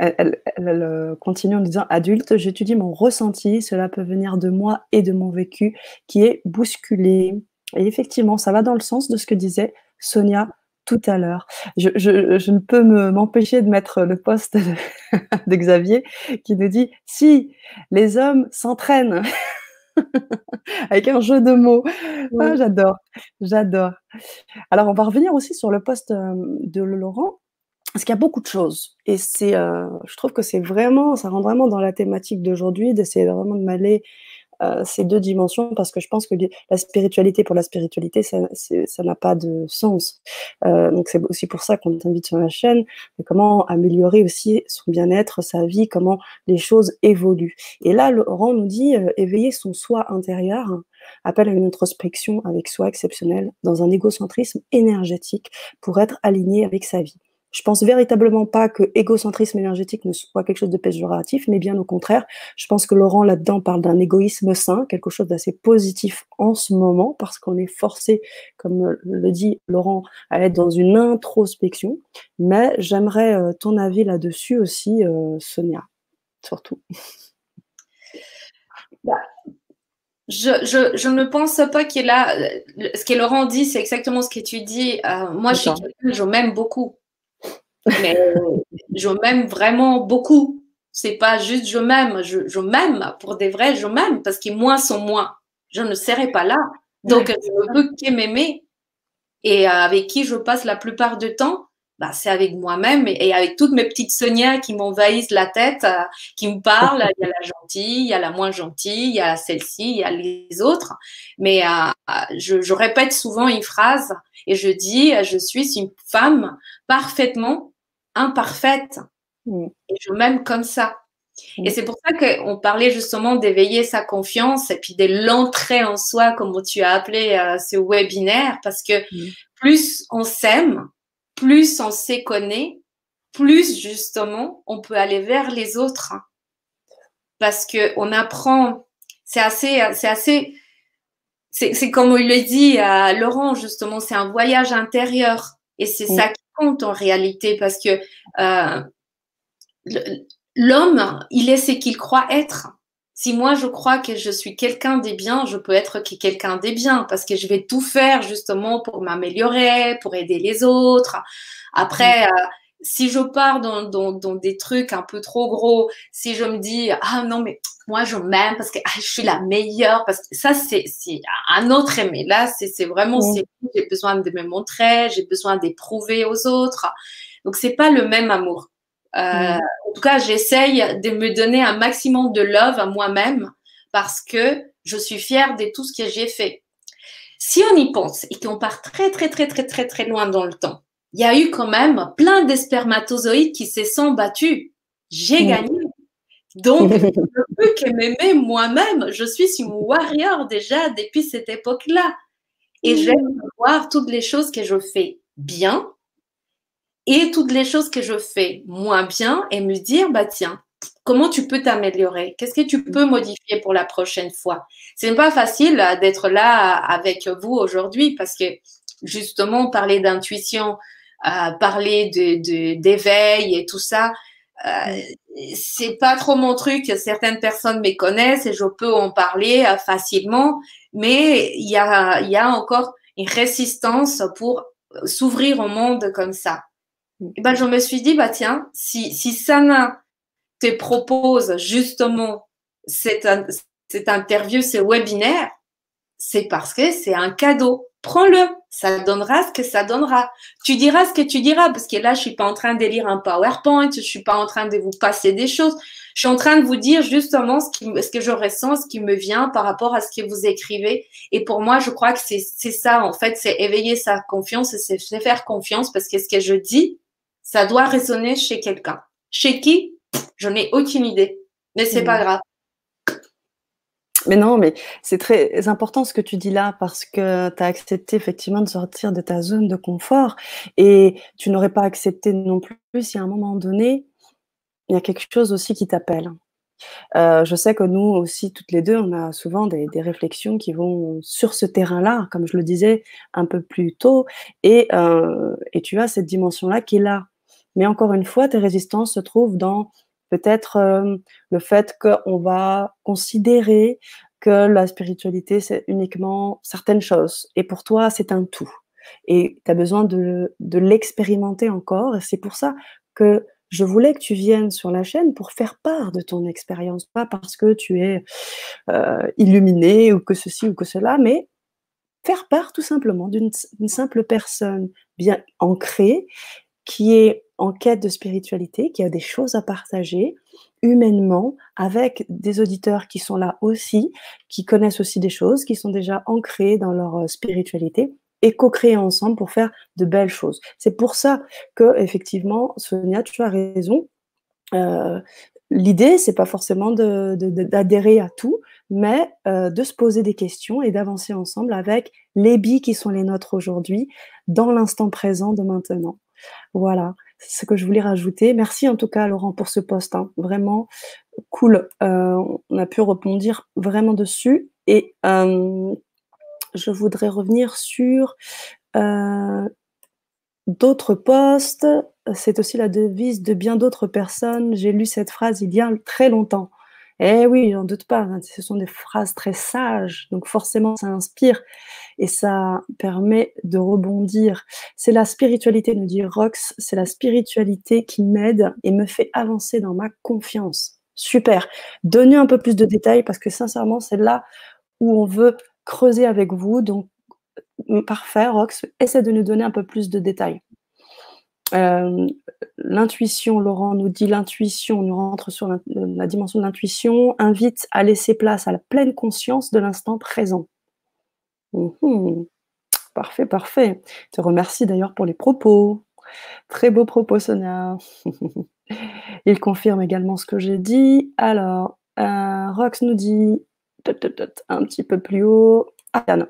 euh, continue en disant: «Adulte, j'étudie mon ressenti, cela peut venir de moi et de mon vécu qui est bousculé» et effectivement, ça va dans le sens de ce que disait Sonia tout à l'heure. Je, ne peux m'empêcher de mettre le poste de, Xavier qui nous dit si les hommes s'entraînent avec un jeu de mots. Ah, j'adore, j'adore. Alors, on va revenir aussi sur le poste euh, de Laurent. Parce qu'il y a beaucoup de choses. Et c'est, euh, je trouve que c'est vraiment, ça rentre vraiment dans la thématique d'aujourd'hui, d'essayer vraiment de mêler euh, ces deux dimensions parce que je pense que la spiritualité pour la spiritualité, ça n'a pas de sens. Euh, donc c'est aussi pour ça qu'on t'invite sur la chaîne, comment améliorer aussi son bien-être, sa vie, comment les choses évoluent. Et là, Laurent nous dit euh, éveiller son soi intérieur appelle à une introspection avec soi exceptionnelle dans un égocentrisme énergétique pour être aligné avec sa vie. Je pense véritablement pas que égocentrisme énergétique ne soit quelque chose de péjoratif, mais bien au contraire. Je pense que Laurent là-dedans parle d'un égoïsme sain, quelque chose d'assez positif en ce moment, parce qu'on est forcé, comme le dit Laurent, à être dans une introspection. Mais j'aimerais euh, ton avis là-dessus aussi, euh, Sonia, surtout. Bah, je, je, ne pense pas qu'il a. Ce que Laurent dit, c'est exactement ce que tu dis. Euh, moi, je, je m'aime beaucoup mais je m'aime vraiment beaucoup. C'est pas juste je m'aime, je, m'aime pour des vrais, je m'aime parce que moi sont moi. Je ne serai pas là. Donc, je ne peux qu'aimer. Et avec qui je passe la plupart du temps, bah, c'est avec moi-même et avec toutes mes petites Sonia qui m'envahissent la tête, euh, qui me parlent. Il y a la gentille, il y a la moins gentille, il y a celle-ci, il y a les autres. Mais euh, je, je, répète souvent une phrase et je dis, je suis une femme parfaitement imparfaite. Mm. Et je m'aime comme ça. Et mm. c'est pour ça qu'on parlait justement d'éveiller sa confiance et puis de l'entrée en soi, comme tu as appelé euh, ce webinaire, parce que mm. plus on s'aime, plus on se connaît, plus justement on peut aller vers les autres. Parce que on apprend, c'est assez, c'est assez, c'est comme il le dit à Laurent, justement, c'est un voyage intérieur. Et c'est ça en réalité parce que euh, l'homme, il est ce qu'il croit être. Si moi je crois que je suis quelqu'un des biens, je peux être quelqu'un des biens parce que je vais tout faire justement pour m'améliorer, pour aider les autres. Après, euh, si je pars dans, dans, dans, des trucs un peu trop gros, si je me dis ah non mais moi je m'aime parce que ah, je suis la meilleure parce que ça c'est un autre aimé. Là c'est vraiment j'ai besoin de me montrer j'ai besoin d'éprouver aux autres. Donc c'est pas le même amour. Euh, en tout cas j'essaye de me donner un maximum de love à moi-même parce que je suis fière de tout ce que j'ai fait. Si on y pense et qu'on part très très très très très très loin dans le temps il y a eu quand même plein de spermatozoïdes qui se sont battus. J'ai gagné. Donc, je peux que m'aimer moi-même. Je suis une warrior déjà depuis cette époque-là. Et j'aime voir toutes les choses que je fais bien et toutes les choses que je fais moins bien et me dire, bah tiens, comment tu peux t'améliorer? Qu'est-ce que tu peux modifier pour la prochaine fois? Ce n'est pas facile d'être là avec vous aujourd'hui parce que justement, parler d'intuition, parler de, d'éveil et tout ça. Euh, c'est pas trop mon truc. Certaines personnes me connaissent et je peux en parler euh, facilement, mais il y a, y a encore une résistance pour s'ouvrir au monde comme ça. Et ben, je me suis dit, bah tiens, si, si Sana te propose justement cette, cette interview, ce webinaire, c'est parce que c'est un cadeau prends-le, ça donnera ce que ça donnera. Tu diras ce que tu diras, parce que là, je suis pas en train de lire un PowerPoint, je suis pas en train de vous passer des choses. Je suis en train de vous dire justement ce, qui, ce que je ressens, ce qui me vient par rapport à ce que vous écrivez. Et pour moi, je crois que c'est ça, en fait, c'est éveiller sa confiance et c'est faire confiance parce que ce que je dis, ça doit résonner chez quelqu'un. Chez qui? Je n'ai aucune idée. Mais c'est pas mmh. grave. Mais non, mais c'est très important ce que tu dis là parce que tu as accepté effectivement de sortir de ta zone de confort et tu n'aurais pas accepté non plus si à un moment donné, il y a quelque chose aussi qui t'appelle. Euh, je sais que nous aussi, toutes les deux, on a souvent des, réflexions qui vont sur ce terrain-là, comme je le disais un peu plus tôt, et, euh, et tu as cette dimension-là qui est là. Mais encore une fois, tes résistances se trouvent dans Peut-être euh, le fait qu'on va considérer que la spiritualité, c'est uniquement certaines choses. Et pour toi, c'est un tout. Et tu as besoin de, l'expérimenter encore. Et c'est pour ça que je voulais que tu viennes sur la chaîne pour faire part de ton expérience, pas parce que tu es euh, illuminé ou que ceci ou que cela, mais faire part tout simplement d'une simple personne bien ancrée qui est en quête de spiritualité, qui a des choses à partager humainement avec des auditeurs qui sont là aussi, qui connaissent aussi des choses, qui sont déjà ancrés dans leur euh, spiritualité et co-créer ensemble pour faire de belles choses. C'est pour ça que effectivement, Sonia, tu as raison. Euh, L'idée, c'est pas forcément d'adhérer à tout, mais euh, de se poser des questions et d'avancer ensemble avec les billes qui sont les nôtres aujourd'hui, dans l'instant présent de maintenant. Voilà, c'est ce que je voulais rajouter. Merci en tout cas, Laurent, pour ce post. Hein. Vraiment cool. Euh, on a pu rebondir vraiment dessus. Et euh, je voudrais revenir sur d'autres posts. C'est aussi la devise de bien d'autres personnes. J'ai lu cette phrase il y a très longtemps. Eh oui, j'en doute pas, hein, ce sont des phrases très sages, donc forcément ça inspire et ça permet de rebondir. C'est la spiritualité, nous dit Rox, c'est la spiritualité qui m'aide et me fait avancer dans ma confiance. Super. Donnez un peu plus de détails parce que sincèrement, c'est là où on veut creuser avec vous. Donc, parfait, Rox, essaie de nous donner un peu plus de détails. Euh, l'intuition, Laurent nous dit l'intuition, nous rentre sur la, dimension de l'intuition, invite à laisser place à la pleine conscience de l'instant présent. Mhm. Parfait, parfait. Je te remercie d'ailleurs pour les propos. Très beau propos, Sonia. Il confirme également ce que j'ai dit. Alors, euh, Rox nous dit un petit peu plus haut. Ariane.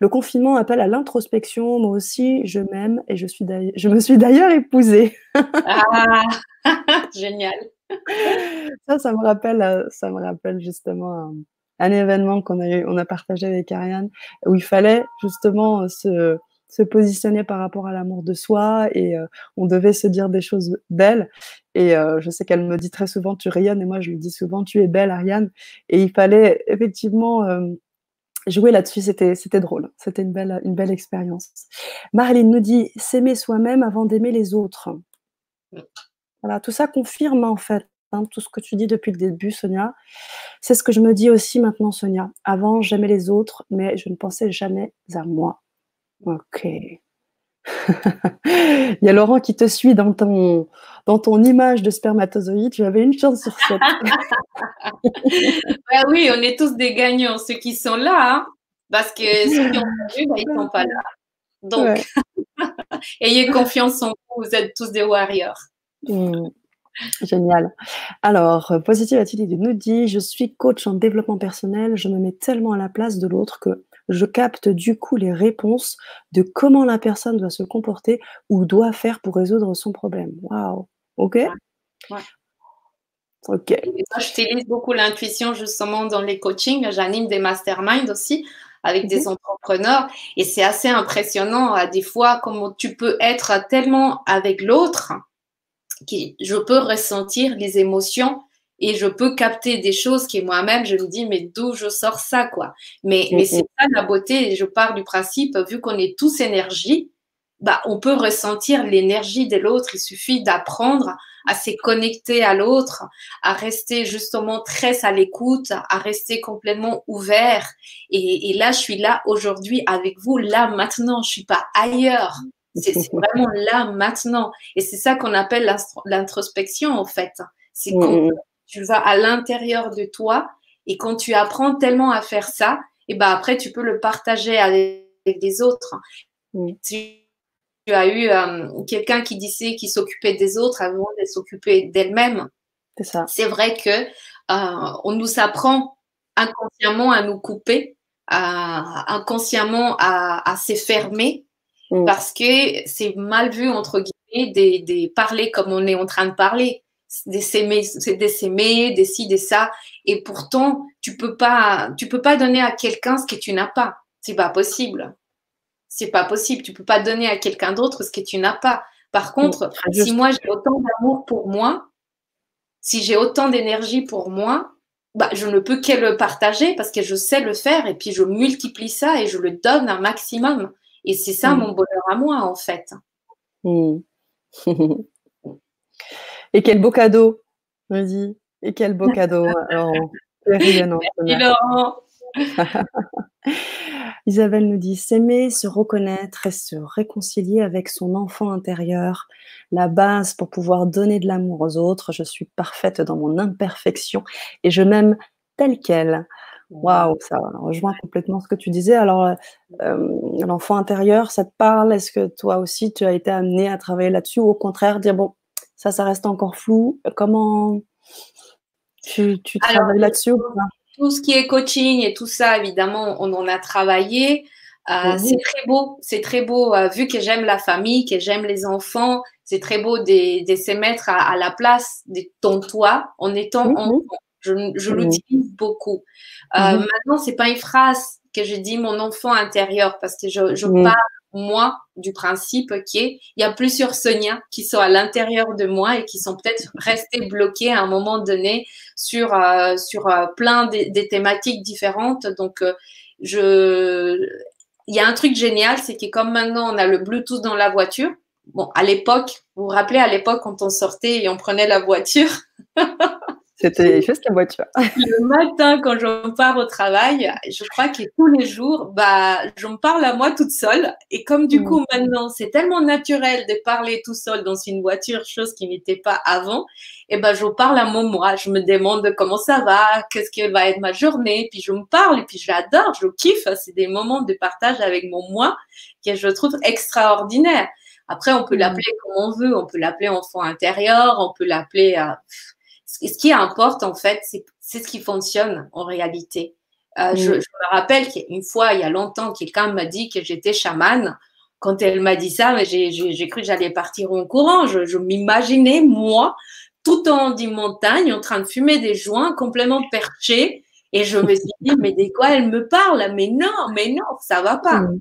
Le confinement appelle à l'introspection. Moi aussi, je m'aime et je, suis je me suis d'ailleurs épousée. ah, génial. Ça, ça me rappelle, euh, ça me rappelle justement un, événement qu'on a, on a partagé avec Ariane où il fallait justement se, se positionner par rapport à l'amour de soi et euh, on devait se dire des choses belles. Et euh, je sais qu'elle me dit très souvent tu rayonnes et moi je lui dis souvent tu es belle Ariane. Et il fallait effectivement jouer là-dessus, c'était, c'était drôle. C'était une belle, une belle expérience. Marlene nous dit s'aimer soi-même avant d'aimer les autres. Voilà, tout ça confirme en fait hein, tout ce que tu dis depuis le début, Sonia. C'est ce que je me dis aussi maintenant, Sonia. Avant, j'aimais les autres, mais je ne pensais jamais à moi. Ok. Il y a Laurent qui te suit dans ton, dans ton image de spermatozoïde. Tu avais une chance sur sept. Ben oui, on est tous des gagnants, ceux qui sont là, hein, parce que ceux qui ont perdu, ben, ils ne sont pas là. Donc, ayez confiance en vous, vous êtes tous des warriors. Mmh. Génial. Alors, Positive Attitude nous dit Je suis coach en développement personnel, je me mets tellement à la place de l'autre que je capte du coup les réponses de comment la personne doit se comporter ou doit faire pour résoudre son problème. Waouh. OK? Ok. moi, j'utilise beaucoup l'intuition justement dans les coachings. J'anime des masterminds aussi avec des entrepreneurs et c'est assez impressionnant à des fois comment tu peux être tellement avec l'autre que je peux ressentir les émotions et je peux capter des choses qui moi-même je me dis mais d'où je sors ça quoi. Mais mais c'est ça la beauté et je pars du principe vu qu'on est tous énergie bah on peut ressentir l'énergie de l'autre. Il suffit d'apprendre à se connecter à l'autre à rester justement très à l'écoute à rester complètement ouvert. Et, et là je suis là aujourd'hui avec vous là maintenant. Je suis pas ailleurs. C'est vraiment là maintenant. Et c'est ça qu'on appelle l'introspection en fait. C'est quand tu vas à l'intérieur de toi et quand tu apprends tellement à faire ça, et ben après tu peux le partager avec des autres. Tu, as eu euh, quelqu'un qui disait qu'il s'occupait des autres avant de s'occuper d'elle-même. C'est ça. C'est vrai que euh, on nous apprend inconsciemment à nous couper, inconsciemment à, à s'effermer, mm. parce que c'est mal vu entre guillemets de, parler comme on est en train de parler des s'aimer, des s'aimer, des ci, des ça. Et pourtant, tu peux pas, tu peux pas donner à quelqu'un ce que tu n'as pas. C'est pas possible. C'est pas possible. Tu peux pas donner à quelqu'un d'autre ce que tu n'as pas. Par contre, si moi j'ai autant d'amour pour moi, si j'ai autant d'énergie pour moi, bah, je ne peux que le partager parce que je sais le faire et puis je multiplie ça et je le donne un maximum. Et c'est ça mm. mon bonheur à moi, en fait. Mm. Et quel beau cadeau, vas-y. Et quel beau cadeau. Alors, Merci Laurent. Isabelle nous dit s'aimer, se reconnaître et se réconcilier avec son enfant intérieur, la base pour pouvoir donner de l'amour aux autres. Je suis parfaite dans mon imperfection et je m'aime telle qu'elle. Waouh, ça rejoint complètement ce que tu disais. Alors, euh, l'enfant intérieur, ça te parle? Est-ce que toi aussi, tu as été amené à travailler là-dessus ou au contraire, dire, bon, ça, ça reste encore flou. Comment tu, travailles là-dessus Tout ce qui est coaching et tout ça, évidemment, on en a travaillé. Euh, c'est très beau, c'est très beau, euh, vu que j'aime la famille, que j'aime les enfants, c'est très beau de, se mettre à, la place de ton toi en étant enfant. Je, je l'utilise beaucoup. Euh, mhm. Maintenant, c'est pas une phrase que je dis mon enfant intérieur parce que je, je parle moi du principe qu'il y a plusieurs Sonia qui sont à l'intérieur de moi et qui sont peut-être restés bloqués à un moment donné sur euh, sur euh, plein des, des, thématiques différentes. Donc euh, je il y a un truc génial, c'est que comme maintenant on a le Bluetooth dans la voiture. Bon, à l'époque, vous vous rappelez à l'époque quand on sortait et on prenait la voiture? C'était juste la voiture. Le matin, quand je pars au travail, je crois que tous les jours, bah, je me parle à moi toute seule. Et comme du coup, mm. maintenant, c'est tellement naturel de parler tout seul dans une voiture, chose qui n'était pas avant, et ben, je parle à mon moi. Je me demande comment ça va, qu'est-ce que va être ma journée. Puis je me parle et puis j'adore, je kiffe. C'est des moments de partage avec mon moi que je trouve extraordinaire. Après, on peut mm. l'appeler comme on veut. On peut l'appeler enfant intérieur, on peut l'appeler euh, ce qui importe, en fait, c'est ce qui fonctionne en réalité. Euh, je, me rappelle qu'une fois, il y a longtemps, quelqu'un m'a dit que j'étais chamane. Quand elle m'a dit ça, j'ai cru que j'allais partir en courant. Je, m'imaginais, moi, tout en une montagne, en train de fumer des joints, complètement perché. Et je me suis dit, mais de quoi elle me parle? Mais non, mais non, ça va pas. Mm.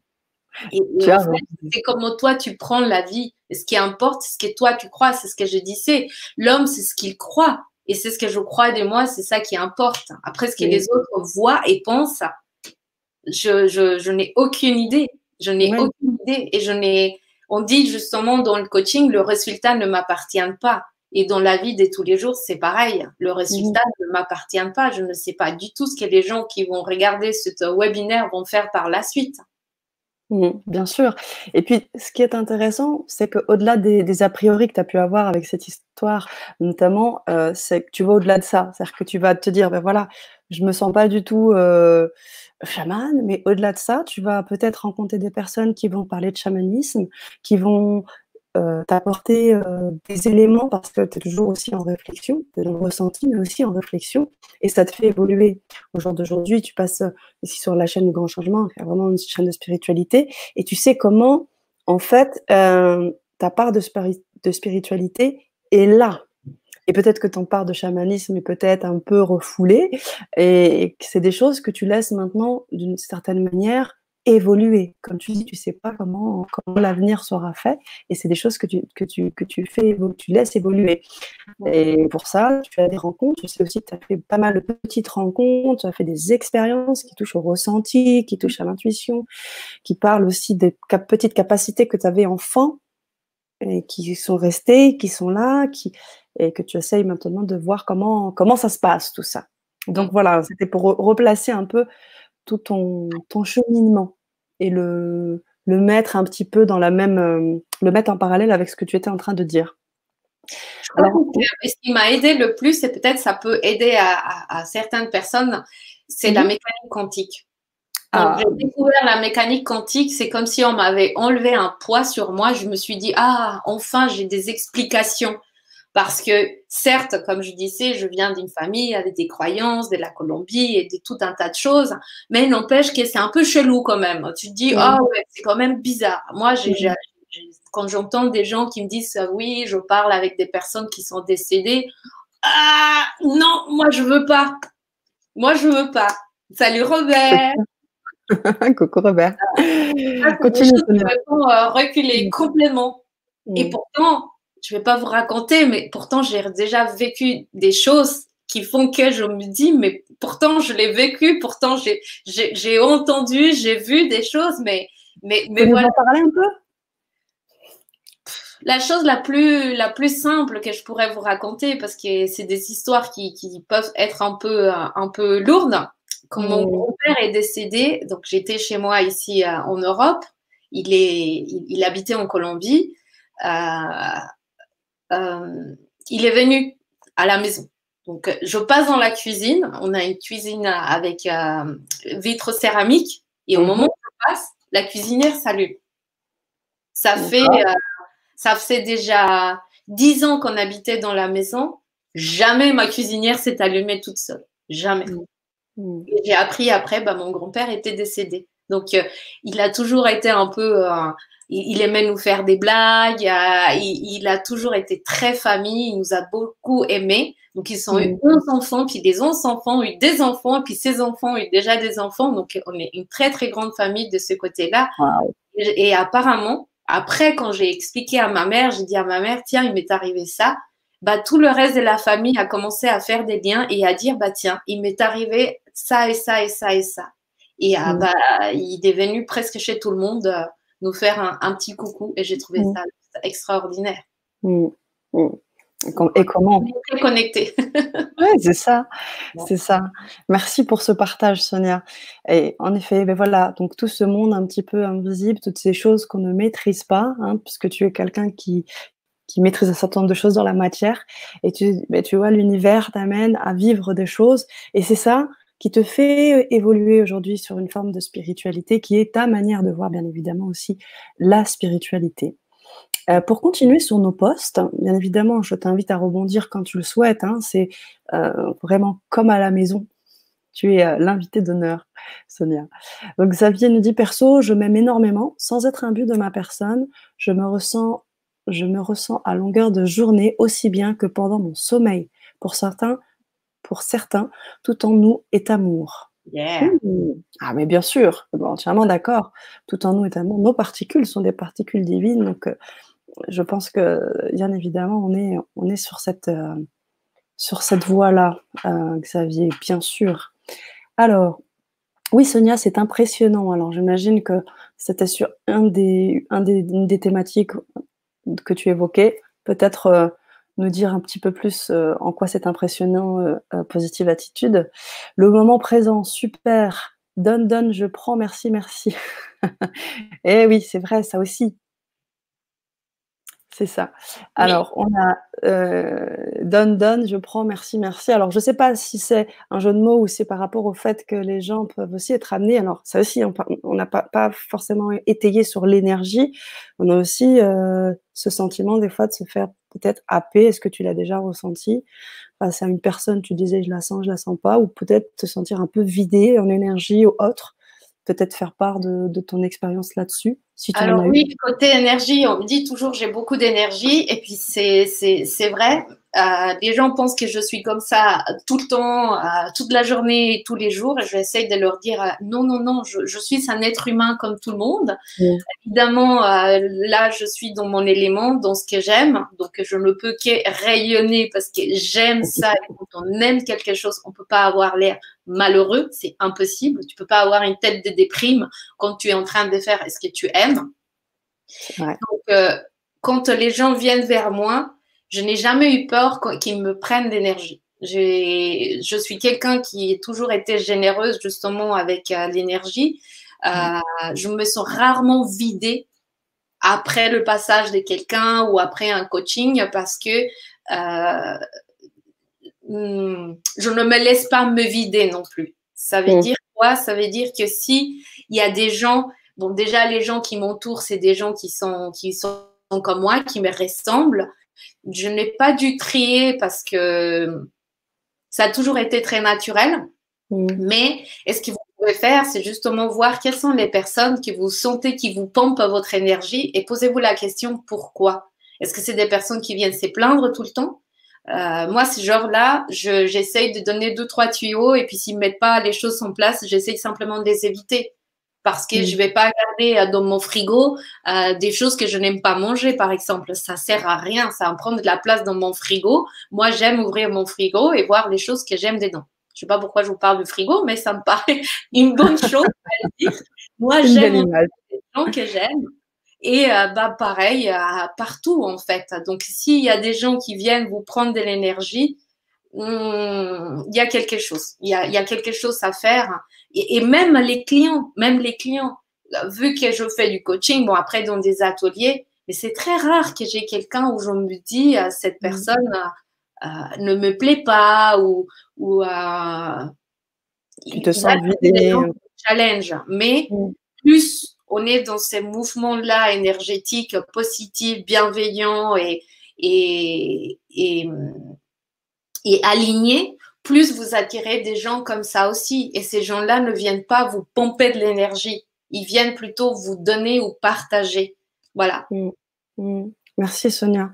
c'est comment toi tu prends la vie. Ce qui importe, c'est ce que toi tu crois. C'est ce que je disais. L'homme, c'est ce qu'il croit. Et c'est ce que je crois de moi, c'est ça qui importe. Après, ce que les autres voient et pensent, je, je, je n'ai aucune idée. Je n'ai aucune idée. Et je n'ai, on dit justement dans le coaching, le résultat ne m'appartient pas. Et dans la vie de tous les jours, c'est pareil. Le résultat ne m'appartient pas. Je ne sais pas du tout ce que les gens qui vont regarder ce webinaire vont faire par la suite. Mmh, bien sûr. Et puis, ce qui est intéressant, c'est qu'au-delà des, des a priori que tu as pu avoir avec cette histoire, notamment, euh, c'est que tu vas au-delà de ça. C'est-à-dire que tu vas te dire, ben voilà, je me sens pas du tout euh, chaman, mais au-delà de ça, tu vas peut-être rencontrer des personnes qui vont parler de chamanisme, qui vont euh, t'apporter euh, des éléments parce que tu es toujours aussi en réflexion, tu es dans le ressenti, mais aussi en réflexion, et ça te fait évoluer. Au jour d'aujourd'hui, tu passes euh, ici sur la chaîne du Grand Changement, qui vraiment une chaîne de spiritualité, et tu sais comment, en fait, ta part de, de spiritualité est là. Et peut-être que ton part de chamanisme est peut-être un peu refoulée, et que c'est des choses que tu laisses maintenant, d'une certaine manière, évoluer. Comme tu dis, tu sais pas comment, comment l'avenir sera fait, et c'est des choses que tu, que tu, que tu fais, tu laisses évoluer. Et pour ça, tu as des rencontres, je sais aussi que tu as fait pas mal de petites rencontres, tu as fait des expériences qui touchent au ressenti, qui touchent à l'intuition, qui parlent aussi des petites capacités que tu avais enfant, et qui sont restées, qui sont là, qui, et que tu essayes maintenant de voir comment, comment ça se passe, tout ça. Donc voilà, c'était pour replacer un peu tout ton, ton cheminement et le, le, mettre un petit peu dans la même, euh, le mettre en parallèle avec ce que tu étais en train de dire. ce qui m'a aidé le plus, et peut-être ça peut aider à, à, certaines personnes, c'est la mhm. mécanique quantique. Ah. J'ai découvert la mécanique quantique, c'est comme si on m'avait enlevé un poids sur moi. Je me suis dit, ah, enfin, j'ai des explications. Parce que certes, comme je disais, je viens d'une famille avec des croyances, de la Colombie et de tout un tas de choses, mais n'empêche que c'est un peu chelou quand même. Tu te dis, ah ouais, c'est quand même bizarre. Moi, quand j'entends des gens qui me disent, ah oui, je parle avec des personnes qui sont décédées, ah non, moi je veux pas. Moi je veux pas. Salut Robert. Coucou Robert. Ah, Continue. Euh, reculer complètement. Et pourtant, je vais pas vous raconter, mais pourtant j'ai déjà vécu des choses qui font que je me dis, mais pourtant je l'ai vécu, pourtant j'ai entendu, j'ai vu des choses, mais mais mais voilà. parler un peu? La chose la plus la plus simple que je pourrais vous raconter, parce que c'est des histoires qui, qui peuvent être un peu un peu lourdes. Quand mon grand-père est décédé, donc j'étais chez moi ici en Europe, il, est, il, habitait en Colombie, il est venu à la maison. Donc, je passe dans la cuisine. On a une cuisine avec vitre céramique. Et au mhm. moment où je passe, la cuisinière s'allume. Ça fait, euh, ça fait déjà dix ans qu'on habitait dans la maison. Jamais ma cuisinière s'est allumée toute seule. Jamais. Mm. Mm. J'ai appris après, bah, mon grand-père était décédé. Donc, euh, il a toujours été un peu. Euh, il, aimait nous faire des blagues. il, a toujours été très famille. Il nous a beaucoup aimés. Donc, ils ont eu 11 enfants, puis les 11 enfants ont eu des enfants, puis ces enfants ont eu déjà des enfants. Donc, on est une très, très grande famille de ce côté-là. Et, apparemment, après, quand j'ai expliqué à ma mère, j'ai dit à ma mère, tiens, il m'est arrivé ça. Bah, tout le reste de la famille a commencé à faire des liens et à dire, bah, tiens, il m'est arrivé ça et ça et ça et ça. Et mm. bah, il est venu presque chez tout le monde euh, nous faire un, petit coucou et j'ai trouvé mm. ça extraordinaire. Mm. Et comment Très connecté. oui, c'est ça, c'est ça. Merci pour ce partage, Sonia. Et en effet, ben voilà, donc tout ce monde un petit peu invisible, toutes ces choses qu'on ne maîtrise pas, hein, puisque tu es quelqu'un qui, qui maîtrise un certain nombre de choses dans la matière, et tu, ben tu vois, l'univers t'amène à vivre des choses, et c'est ça qui te fait évoluer aujourd'hui sur une forme de spiritualité qui est ta manière de voir, bien évidemment, aussi la spiritualité. Euh, pour continuer sur nos postes, bien évidemment, je t'invite à rebondir quand tu le souhaites. Hein, c'est euh, vraiment comme à la maison. Tu es euh, l'invité d'honneur, Sonia. Donc Xavier nous dit perso, je m'aime énormément, sans être but de ma personne. Je me ressens, je me ressens à longueur de journée aussi bien que pendant mon sommeil. Pour certains, pour certains, tout en nous est amour. Mmh. Ah mais bien sûr, entièrement d'accord. Tout en nous est amour. Nos particules sont des particules divines, donc je pense que bien évidemment, on est, on est sur cette, euh, sur cette voie-là, euh, Xavier, bien sûr. Alors, oui, Sonia, c'est impressionnant. Alors, j'imagine que c'était sur un des, un des, une des thématiques que tu évoquais. Peut-être euh, nous dire un petit peu plus en quoi c'est impressionnant, positive attitude. Le moment présent, super. Donne, donne, je prends, merci, merci. Eh oui, c'est vrai, ça aussi. C'est ça. Alors, on a euh, donne, donne, je prends, merci, merci. Alors, je ne sais pas si c'est un jeu de mots ou c'est par rapport au fait que les gens peuvent aussi être amenés. Alors, ça aussi, on n'a pas, pas, forcément étayé sur l'énergie. On a aussi euh, ce sentiment des fois de se faire peut-être happer. Est-ce que tu l'as déjà ressenti face à une personne, tu disais je la sens, je la sens pas, ou peut-être te sentir un peu vidé en énergie ou autre peut-être faire part de, ton expérience là-dessus si Alors oui, côté énergie, on me dit toujours j'ai beaucoup d'énergie et puis c'est vrai. Euh, les gens pensent que je suis comme ça tout le temps, euh, toute la journée, tous les jours. Et j'essaye de leur dire euh, non, non, non, je, je, suis un être humain comme tout le monde. Évidemment, là, je suis dans mon élément, dans ce que j'aime. Donc, je ne peux que rayonner parce que j'aime ça. Et quand on aime quelque chose, on ne peut pas avoir l'air malheureux. C'est impossible. Tu peux pas avoir une tête de déprime quand tu es en train de faire ce que tu aimes. Donc, quand les gens viennent vers moi, je n'ai jamais eu peur qu'ils me prennent d'énergie. Je suis quelqu'un qui a toujours été généreuse justement avec euh, l'énergie. Euh, mm. je me sens rarement vidée après le passage de quelqu'un ou après un coaching parce que euh, hmm, je ne me laisse pas me vider non plus. Ça veut mm. dire quoi? Ça veut dire que si il y a des gens, bon déjà les gens qui m'entourent, c'est des gens qui sont qui sont comme moi, qui me ressemblent. Je n'ai pas dû trier parce que ça a toujours été très naturel. Mm. Mais est-ce que vous pouvez faire, c'est justement voir quelles sont les personnes qui vous sentez, qui vous pompent votre énergie et posez-vous la question pourquoi? Est-ce que c'est des personnes qui viennent se plaindre tout le temps? Euh, moi, ce genre-là, j'essaye de donner deux, trois tuyaux et puis s'ils ne mettent pas les choses en place, j'essaye simplement de les éviter parce que je vais pas garder euh, dans mon frigo euh, des choses que je n'aime pas manger, par exemple. Ça sert à rien, ça va prendre de la place dans mon frigo. Moi, j'aime ouvrir mon frigo et voir les choses que j'aime dedans. Je sais pas pourquoi je vous parle du frigo, mais ça me paraît une bonne chose à dire. Moi, j'aime les gens que j'aime. Et euh, bah pareil partout en fait. Donc s'il y a des gens qui viennent vous prendre de l'énergie, il y a quelque chose. Il y a, quelque chose à faire. Et, même les clients, même les clients, vu que je fais du coaching, bon, après dans des ateliers, mais c'est très rare que j'ai quelqu'un où je me dis, cette mmh. personne euh, ne me plaît pas ou, ou tu te sens vidé. Challenge. Mais mmh. plus on est dans ces mouvements-là énergétiques, positifs, bienveillants et, et, et, et alignés, plus vous attirez des gens comme ça aussi. Et ces gens-là ne viennent pas vous pomper de l'énergie. Ils viennent plutôt vous donner ou partager. Voilà. Mmh. Mmh. Merci Sonia.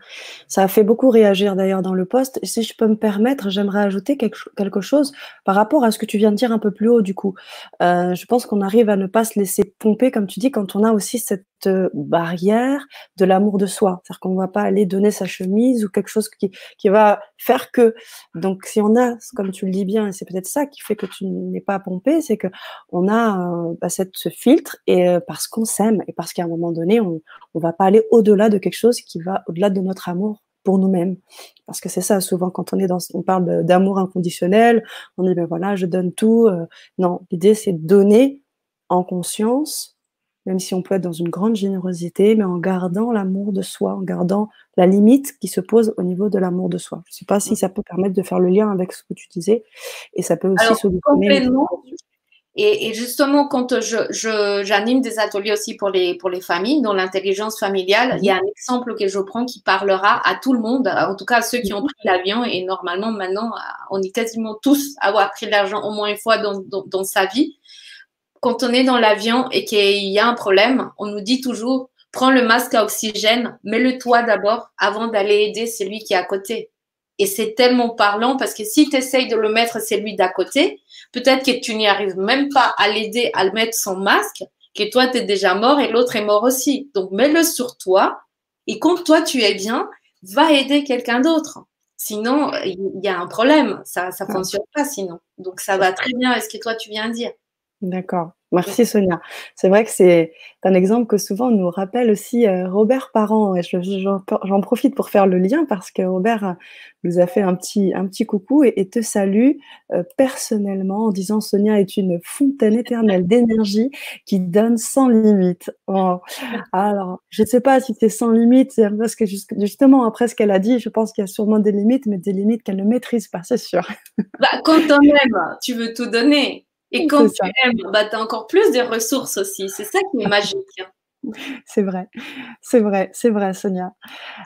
Ça a fait beaucoup réagir d'ailleurs dans le poste. Si je peux me permettre, j'aimerais ajouter quelque chose par rapport à ce que tu viens de dire un peu plus haut du coup. Euh, je pense qu'on arrive à ne pas se laisser pomper, comme tu dis, quand on a aussi cette euh, barrière de l'amour de soi. C'est-à-dire qu'on ne va pas aller donner sa chemise ou quelque chose qui, qui va faire que. Donc si on a, comme tu le dis bien, et c'est peut-être ça qui fait que tu n'es pas pompé, c'est que on a euh, bah, cette, ce filtre et parce qu'on s'aime et parce qu'à un moment donné, on ne va pas aller au-delà de quelque chose qui va au-delà de notre amour pour nous-mêmes. Parce que c'est ça, souvent, quand on est dans, on parle d'amour inconditionnel, on dit, ben voilà, je donne tout. Euh, non, l'idée, c'est de donner en conscience, même si on peut être dans une grande générosité, mais en gardant l'amour de soi, en gardant la limite qui se pose au niveau de l'amour de soi. Je ne sais pas si ça peut permettre de faire le lien avec ce que tu disais, et ça peut aussi Alors, complètement, et, justement, quand je, j'anime des ateliers aussi pour les, pour les familles, dans l'intelligence familiale, il y a un exemple que je prends qui parlera à tout le monde, en tout cas à ceux qui ont pris l'avion. Et normalement, maintenant, on est quasiment tous à avoir pris l'argent au moins une fois dans, dans, sa vie. Quand on est dans l'avion et qu'il y a un problème, on nous dit toujours, prends le masque à oxygène, mets-le toi d'abord avant d'aller aider celui qui est à côté. Et c'est tellement parlant parce que si tu essayes de le mettre celui d'à côté, peut-être que tu n'y arrives même pas à l'aider à le mettre son masque, que toi, tu es déjà mort et l'autre est mort aussi. Donc, mets-le sur toi et quand toi, tu es bien, va aider quelqu'un d'autre. Sinon, il y a un problème. Ça ne fonctionne pas sinon. Donc, ça va très bien est ce que toi, tu viens de dire. D'accord. Merci Sonia. C'est vrai que c'est un exemple que souvent nous rappelle aussi euh, Robert Parent. Et j'en profite pour faire le lien parce que Robert nous a fait un petit, un petit coucou et, te salue euh, personnellement en disant Sonia est une fontaine éternelle d'énergie qui donne sans limite. Alors, je ne sais pas si c'est sans limite, parce que justement après ce qu'elle a dit, je pense qu'il y a sûrement des limites, mais des limites qu'elle ne maîtrise pas, c'est sûr. Bah, quand on aime, tu veux tout donner. Et quand tu aimes, bah, tu as encore plus de ressources aussi. C'est ça qui est magique. C'est vrai, c'est vrai, c'est vrai, Sonia.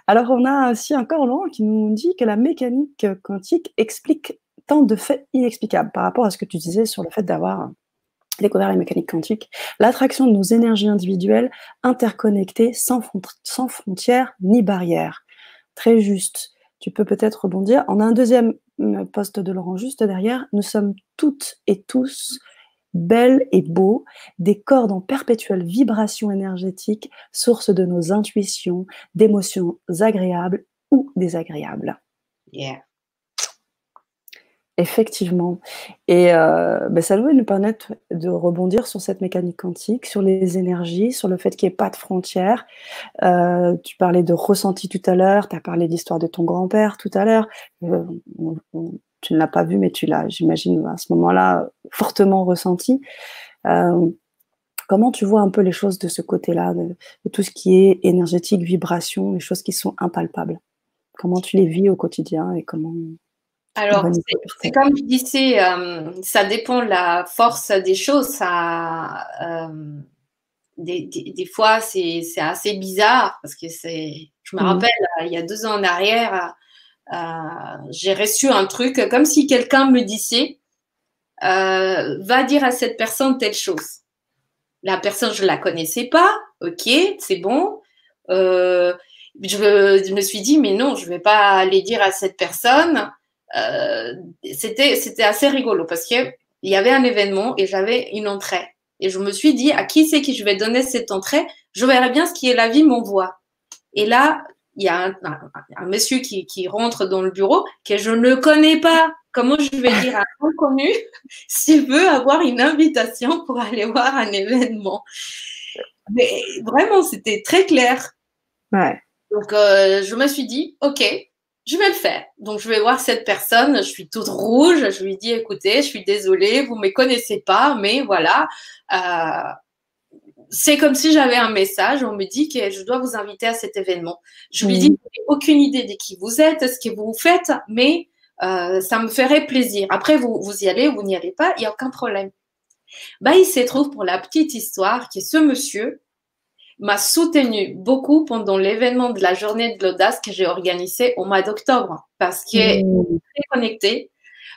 Alors, on a aussi encore Laurent qui nous dit que la mécanique quantique explique tant de faits inexplicables par rapport à ce que tu disais sur le fait d'avoir découvert la mécanique quantique. L'attraction de nos énergies individuelles interconnectées sans, sans frontières ni barrières. Très juste. Tu peux peut-être rebondir. On a un deuxième poste de Laurent juste derrière, nous sommes toutes et tous belles et beaux, des cordes en perpétuelle vibration énergétique, source de nos intuitions, d'émotions agréables ou désagréables. Yeah. Effectivement. Et euh, ben, ça doit nous permettre de rebondir sur cette mécanique quantique, sur les énergies, sur le fait qu'il n'y ait pas de frontières. Euh, tu parlais de ressenti tout à l'heure, tu as parlé d'histoire de ton grand-père tout à l'heure. Euh, tu ne l'as pas vu, mais tu l'as, j'imagine, à ce moment-là, fortement ressenti. comment tu vois un peu les choses de ce côté-là, de, de tout ce qui est énergétique, vibration, les choses qui sont impalpables? Comment tu les vis au quotidien et comment alors, c'est comme je disais, euh, ça dépend de la force des choses. Ça, euh, des, des, fois, c'est assez bizarre parce que c'est. Je me mmh. rappelle, il y a deux ans en arrière, euh, j'ai reçu un truc comme si quelqu'un me disait va dire à cette personne telle chose. La personne, je ne la connaissais pas. Ok, c'est bon. Je, je, me suis dit, mais non, je ne vais pas aller dire à cette personne. Euh, c'était c'était assez rigolo parce que il y avait un événement et j'avais une entrée. Et je me suis dit, à qui c'est que je vais donner cette entrée? Je verrai bien ce qui est la vie m'envoie. Et là, il y a un, un, monsieur qui, qui, rentre dans le bureau que je ne connais pas. Comment je vais dire à un inconnu s'il veut avoir une invitation pour aller voir un événement? Mais vraiment, c'était très clair. Ouais. Donc, euh, je me suis dit, OK, je vais le faire. Donc, je vais voir cette personne, je suis toute rouge, je lui dis, écoutez, je suis désolée, vous ne me connaissez pas, mais voilà. Euh, c'est comme si j'avais un message, on me dit que je dois vous inviter à cet événement. Je lui dis, je n'ai aucune idée de qui vous êtes, ce que vous faites, mais euh, ça me ferait plaisir. Après, vous, vous y allez, vous n'y allez pas, il n'y a aucun problème. Bah, il se trouve pour la petite histoire que ce monsieur m'a soutenu beaucoup pendant l'événement de la journée de l'audace que j'ai organisé au mois d'octobre parce qu'il est mmh. très connecté,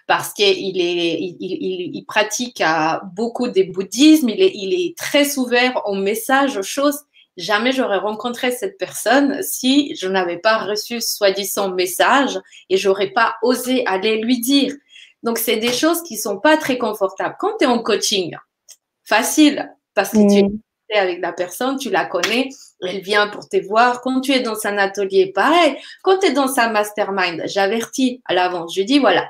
parce qu'il est, il, il, pratique beaucoup des bouddhismes, il est, il est très ouvert aux messages, aux choses. Jamais j'aurais rencontré cette personne si je n'avais pas reçu soi-disant message et j'aurais pas osé aller lui dire. Donc, c'est des choses qui sont pas très confortables. Quand tu es en coaching, facile, parce que tu mmh avec la personne, tu la connais, elle vient pour te voir. Quand tu es dans un atelier, pareil. Quand tu es dans sa mastermind, j'avertis à l'avance, je dis voilà,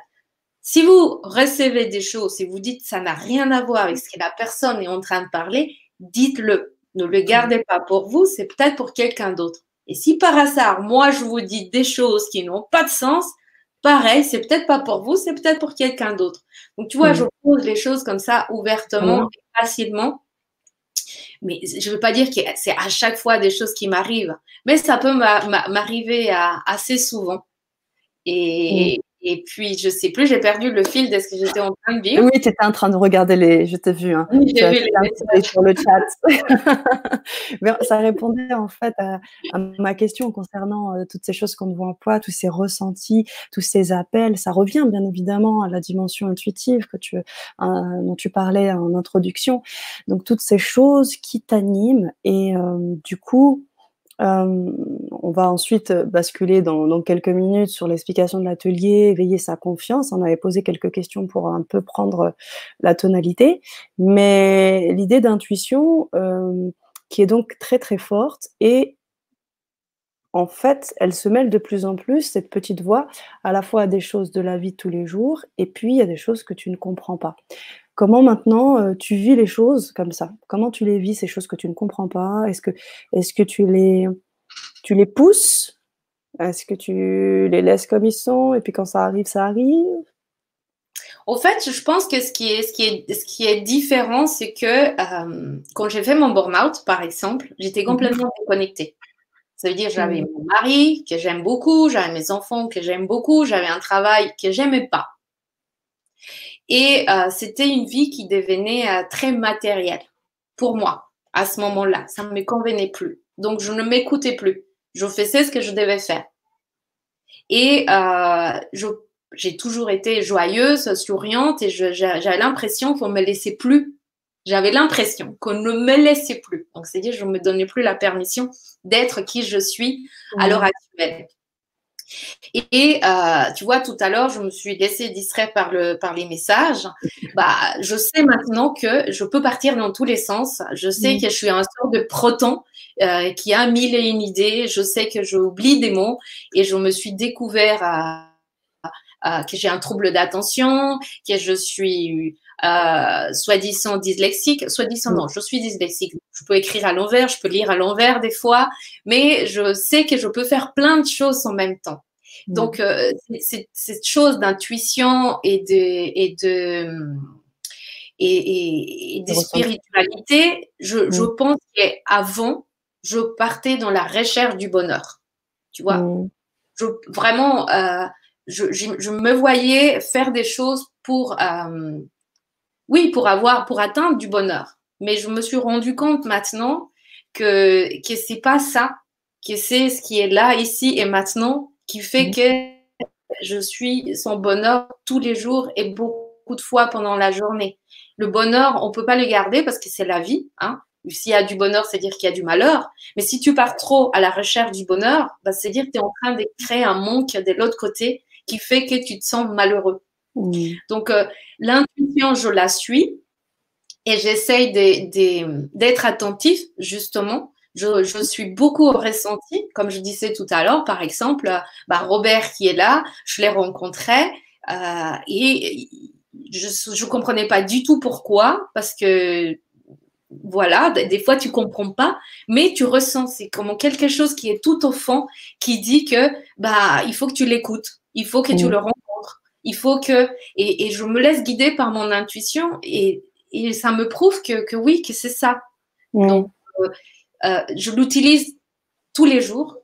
si vous recevez des choses, si vous dites ça n'a rien à voir avec ce que la personne est en train de parler, dites-le. Ne le gardez pas pour vous, c'est peut-être pour quelqu'un d'autre. Et si par hasard, moi, je vous dis des choses qui n'ont pas de sens, pareil, c'est peut-être pas pour vous, c'est peut-être pour quelqu'un d'autre. Donc, tu vois, je pose les choses comme ça ouvertement et facilement mais je ne veux pas dire que c'est à chaque fois des choses qui m'arrivent, mais ça peut m'arriver assez souvent. Et, et puis, je sais plus, j'ai perdu le fil de ce que j'étais en train de dire. Oui, tu étais en train de regarder les. Je t'ai vu. Hein. Oui, j'ai vu les sur le chat. Mais ça répondait en fait à, ma question concernant euh, toutes ces choses qu'on voit en poids, tous ces ressentis, tous ces appels. Ça revient bien évidemment à la dimension intuitive que tu, euh, dont tu parlais en introduction. Donc, toutes ces choses qui t'animent et euh, du coup, euh, on va ensuite basculer dans, quelques minutes sur l'explication de l'atelier, éveiller sa confiance. On avait posé quelques questions pour un peu prendre la tonalité, mais l'idée d'intuition euh, qui est donc très très forte et en fait, elle se mêle de plus en plus, cette petite voix, à la fois à des choses de la vie de tous les jours et puis à des choses que tu ne comprends pas. Comment maintenant euh, tu vis les choses comme ça? Comment tu les vis, ces choses que tu ne comprends pas? Est-ce que, est que tu, les, tu les pousses? Est-ce que tu les laisses comme ils sont et puis quand ça arrive, ça arrive? Au fait, je pense que ce qui est, ce qui est, ce qui est différent, c'est que euh, quand j'ai fait mon burn-out, par exemple, j'étais mhm. complètement déconnectée. Ça veut dire j'avais mhm. mon mari que j'aime beaucoup, j'avais mes enfants que j'aime beaucoup, j'avais un travail que j'aimais pas. Et euh, c'était une vie qui devenait euh, très matérielle pour moi à ce moment-là. Ça ne me convenait plus. Donc, je ne m'écoutais plus. Je faisais ce que je devais faire. Et euh, j'ai toujours été joyeuse, souriante et j'avais l'impression qu'on ne me laissait plus. J'avais l'impression qu'on ne me laissait plus. Donc, c'est-à-dire je ne me donnais plus la permission d'être qui je suis à l'heure actuelle. Et euh, tu vois, tout à l'heure, je me suis laissée distraire par, le, par les messages. Bah, je sais maintenant que je peux partir dans tous les sens. Je sais que je suis un sort de proton euh, qui a mille et une idées. Je sais que j'oublie des mots et je me suis découvert à, que j'ai un trouble d'attention, que je suis euh, soi-disant dyslexique, soi-disant non, je suis dyslexique. Je peux écrire à l'envers, je peux lire à l'envers des fois, mais je sais que je peux faire plein de choses en même temps. Donc, euh, cette chose d'intuition et de, et de, et, et, de spiritualité, je, je pense qu'avant, je partais dans la recherche du bonheur. Tu vois, je, vraiment, euh, je, je, me voyais faire des choses pour, euh, oui, pour avoir, pour atteindre du bonheur. Mais je me suis rendu compte maintenant que que c'est pas ça, que c'est ce qui est là, ici et maintenant, qui fait que je suis son bonheur tous les jours et beaucoup de fois pendant la journée. Le bonheur, on peut pas le garder parce que c'est la vie. Hein. S'il y a du bonheur, c'est dire qu'il y a du malheur. Mais si tu pars trop à la recherche du bonheur, bah, c'est dire que tu es en train de créer un manque de l'autre côté qui fait que tu te sens malheureux. Donc, euh, l'intuition, je la suis et j'essaye d'être attentif, justement. Je, je, suis beaucoup ressenti, comme je disais tout à l'heure, par exemple, bah, Robert qui est là, je l'ai rencontré euh, et je ne comprenais pas du tout pourquoi, parce que voilà, des fois tu comprends pas, mais tu ressens, c'est comme quelque chose qui est tout au fond, qui dit que bah il faut que tu l'écoutes, il faut que tu le rencontres, il faut que et, je me laisse guider par mon intuition et, ça me prouve que, oui, que c'est ça. Donc euh, euh, je l'utilise tous les jours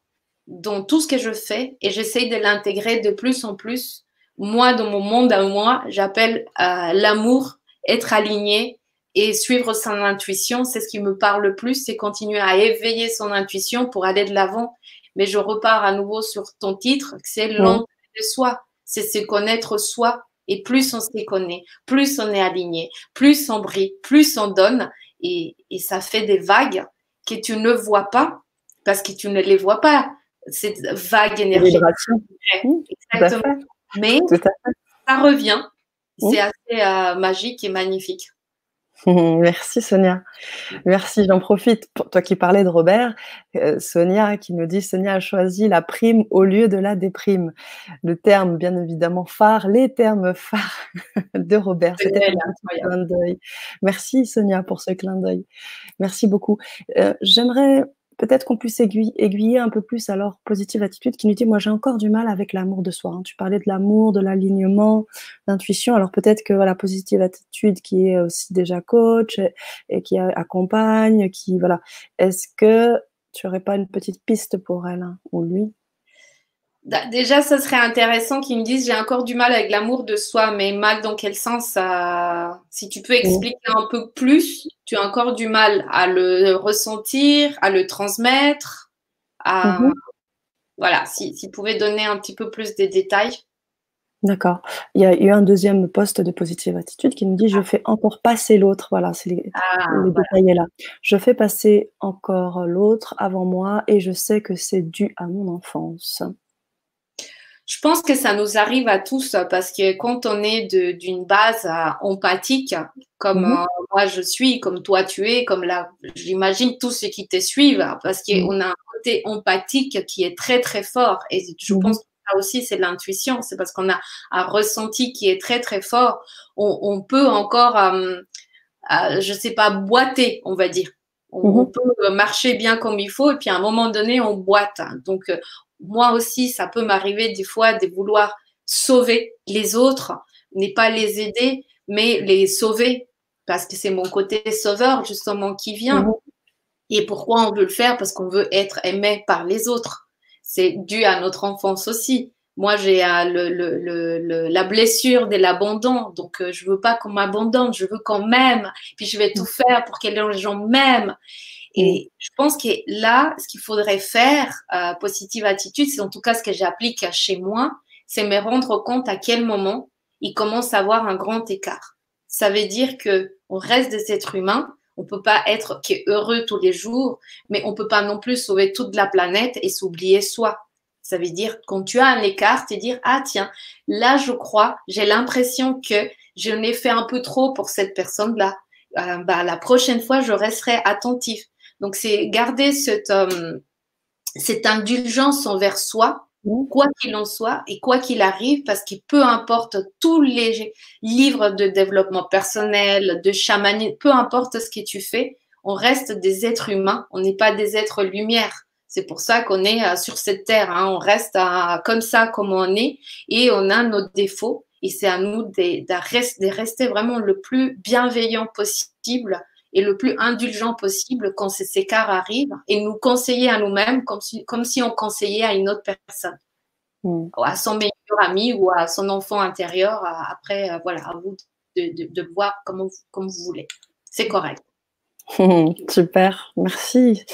dans tout ce que je fais et j'essaye de l'intégrer de plus en plus. Moi, dans mon monde à moi, j'appelle euh, l'amour être aligné et suivre son intuition, c'est ce qui me parle le plus, c'est continuer à éveiller son intuition pour aller de l'avant. Mais je repars à nouveau sur ton titre, c'est l'entrée de soi, c'est se connaître soi. Et plus on se connaît, plus on est aligné, plus on brille, plus on donne. Et, et ça fait des vagues que tu ne vois pas parce que tu ne les vois pas. Cette vague énergétique. Exactement. Mais ça revient. C'est assez euh, magique et magnifique. Merci Sonia. Merci, j'en profite. Pour toi qui parlais de Robert, euh, Sonia qui nous dit Sonia a choisi la prime au lieu de la déprime. Le terme, bien évidemment, phare, les termes phares de Robert. C'était un clin d'œil. Merci Sonia pour ce clin d'œil. Merci beaucoup. Euh, j'aimerais peut-être qu'on puisse aiguiller, un peu plus alors positive attitude qui nous dit moi j'ai encore du mal avec l'amour de soi. Hein. Tu parlais de l'amour, de l'alignement, l'intuition. Alors peut-être que voilà positive attitude qui est aussi déjà coach et, qui accompagne, qui voilà. Est-ce que tu aurais pas une petite piste pour elle hein, ou lui? Déjà, ça serait intéressant qu'ils me disent j'ai encore du mal avec l'amour de soi, mais mal dans quel sens Si tu peux expliquer un peu plus, tu as encore du mal à le ressentir, à le transmettre. À... Mhm. Voilà, si, tu pouvais donner un petit peu plus des détails. D'accord. Il y a eu un deuxième poste de positive attitude qui nous dit je ah. fais encore passer l'autre. Voilà, c'est les, ah, le détail est là. Je fais passer encore l'autre avant moi et je sais que c'est dû à mon enfance. Je pense que ça nous arrive à tous parce que quand on est d'une base euh, empathique, comme mhm. euh, moi je suis, comme toi tu es, comme là, j'imagine tous ceux qui te suivent, parce qu'on a un côté empathique qui est très très fort. Et je mhm. pense que ça aussi c'est l'intuition, c'est parce qu'on a un ressenti qui est très très fort. On, peut encore, euh, je sais pas, boiter, on va dire. On, mhm. peut marcher bien comme il faut et puis à un moment donné on boite. Donc moi aussi, ça peut m'arriver des fois de vouloir sauver les autres, n'est pas les aider, mais les sauver, parce que c'est mon côté sauveur justement qui vient. Mhm. Et pourquoi on veut le faire? Parce qu'on veut être aimé par les autres. C'est dû à notre enfance aussi. Moi, j'ai euh, la blessure de l'abandon, donc euh, je veux pas qu'on m'abandonne, je veux qu'on m'aime, puis je vais tout mhm. faire pour que les gens m'aiment. Et je pense que là, ce qu'il faudrait faire, euh, positive attitude, c'est en tout cas ce que j'applique chez moi, c'est me rendre compte à quel moment il commence à avoir un grand écart. Ça veut dire que on reste des êtres humains, on peut pas être que heureux tous les jours, mais on peut pas non plus sauver toute la planète et s'oublier soi. Ça veut dire quand tu as un écart, te dire ah tiens, là je crois, j'ai l'impression que je n'ai fait un peu trop pour cette personne-là. Euh, bah, la prochaine fois, je resterai attentif. Donc, c'est garder cette, euh, cette indulgence envers soi, mmh. quoi qu'il en soit et quoi qu'il arrive, parce que peu importe tous les livres de développement personnel, de chamanisme, peu importe ce que tu fais, on reste des êtres humains, on n'est pas des êtres lumière. C'est pour ça qu'on est euh, sur cette terre, hein. on reste euh, comme ça, comme on est, et on a nos défauts. Et c'est à nous de, de, rester vraiment le plus bienveillant possible et le plus indulgent possible quand ces écarts arrivent et nous conseiller à nous-mêmes comme si, comme si on conseillait à une autre personne, mm. à son meilleur ami ou à son enfant intérieur. Après, euh, voilà, à vous de, de, voir comme vous, comme vous voulez. C'est correct. Super, merci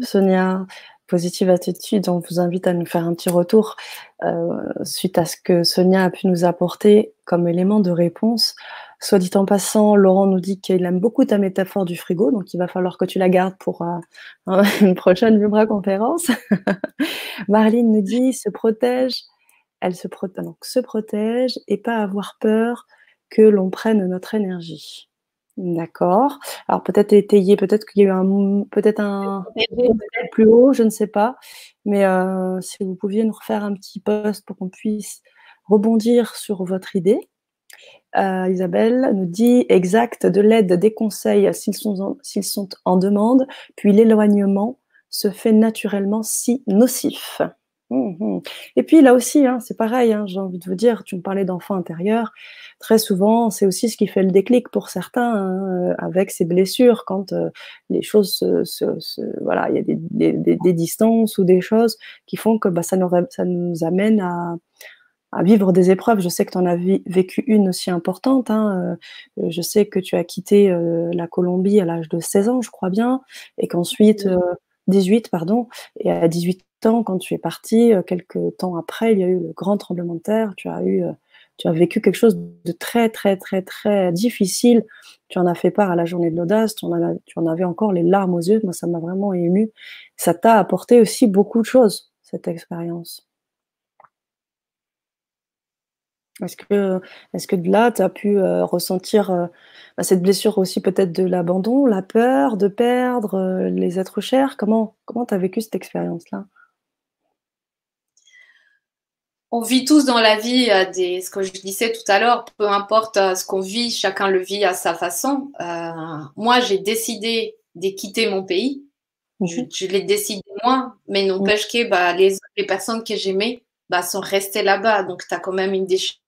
Sonia. Positive attitude, on vous invite à nous faire un petit retour euh, suite à ce que Sonia a pu nous apporter comme élément de réponse Soit dit en passant, Laurent nous dit qu'il aime beaucoup ta métaphore du frigo, donc il va falloir que tu la gardes pour euh, une prochaine Vibra conférence. Marlene nous dit se protège, elle se, donc, se protège et pas avoir peur que l'on prenne notre énergie. D'accord. Alors peut-être étayer, peut-être qu'il y a eu un, peut-être un plus haut, je ne sais pas. Mais euh, si vous pouviez nous refaire un petit post pour qu'on puisse rebondir sur votre idée. Euh, Isabelle nous dit exact de l'aide, des conseils s'ils sont, sont en demande, puis l'éloignement se fait naturellement si nocif. Mmh Et puis là aussi, hein, c'est pareil, hein, j'ai envie de vous dire, tu me parlais d'enfant intérieur, très souvent, c'est aussi ce qui fait le déclic pour certains hein, euh, avec ces blessures, quand euh, les choses, se, voilà, il y a des, des, des, distances ou des choses qui font que bah, ça, nous, ça nous amène à, à vivre des épreuves. Je sais que tu en as vécu une aussi importante. Hein. Euh, je sais que tu as quitté la Colombie à l'âge de 16 ans, je crois bien, et qu'ensuite, 18, pardon, et à 18 quand tu es parti, euh, quelques temps après, il y a eu le grand tremblement de terre. Tu as eu, euh, tu as vécu quelque chose de très, très, très, très difficile. Tu en as fait part à la journée de l'audace. Tu, tu, en avais encore les larmes aux yeux. Moi, ça m'a vraiment ému. Ça t'a apporté aussi beaucoup de choses, cette expérience. Est-ce que, est que de là, tu as pu euh, ressentir bah, cette blessure aussi peut-être de l'abandon, la peur de perdre les êtres chers? Comment tu as vécu cette expérience-là? On vit tous dans la vie euh, des, ce que je disais tout à l'heure, peu importe euh, ce qu'on vit, chacun le vit à sa façon. Euh, moi, j'ai décidé de quitter mon pays. Mhm. Je, l'ai décidé moi, mais n'empêche que bah, les, personnes que j'aimais bah, sont restées là-bas. Donc, tu as quand même une déchirure.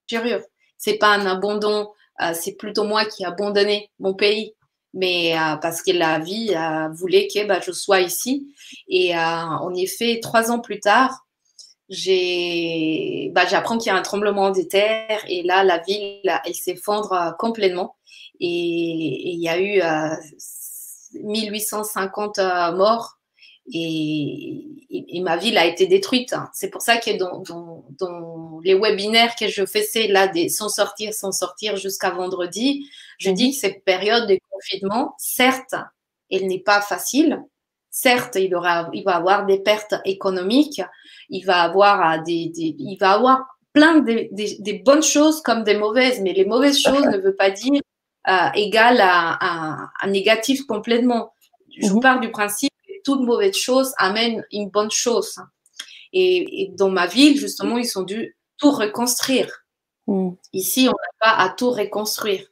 C'est pas un abandon, c'est plutôt moi qui ai abandonné mon pays. Mais parce que la vie voulait que bah, je sois ici. Et en effet, trois ans plus tard, bah, j'apprends qu'il y a un tremblement de terre et là, la ville, elle s'effondre euh, complètement. Et il y a eu 1850 euh, euh, morts et, et, ma ville a été détruite. C'est pour ça que dans, dans, dans, les webinaires que je faisais là, des, sans sortir, sans sortir jusqu'à vendredi, je dis mhm. que cette période de confinement, certes, elle n'est pas facile. Certes, il, aura, il va avoir des pertes économiques, il va avoir euh, des, il va avoir plein de, des bonnes choses comme des mauvaises, mais les mauvaises choses ne veut pas dire euh, égal à, à, négatif complètement. Je vous mhm. parle du principe toute mauvaise chose amène une bonne chose. Et, dans ma ville, justement, ils ont dû tout reconstruire. Mhm. Ici, on n'a pas à tout reconstruire.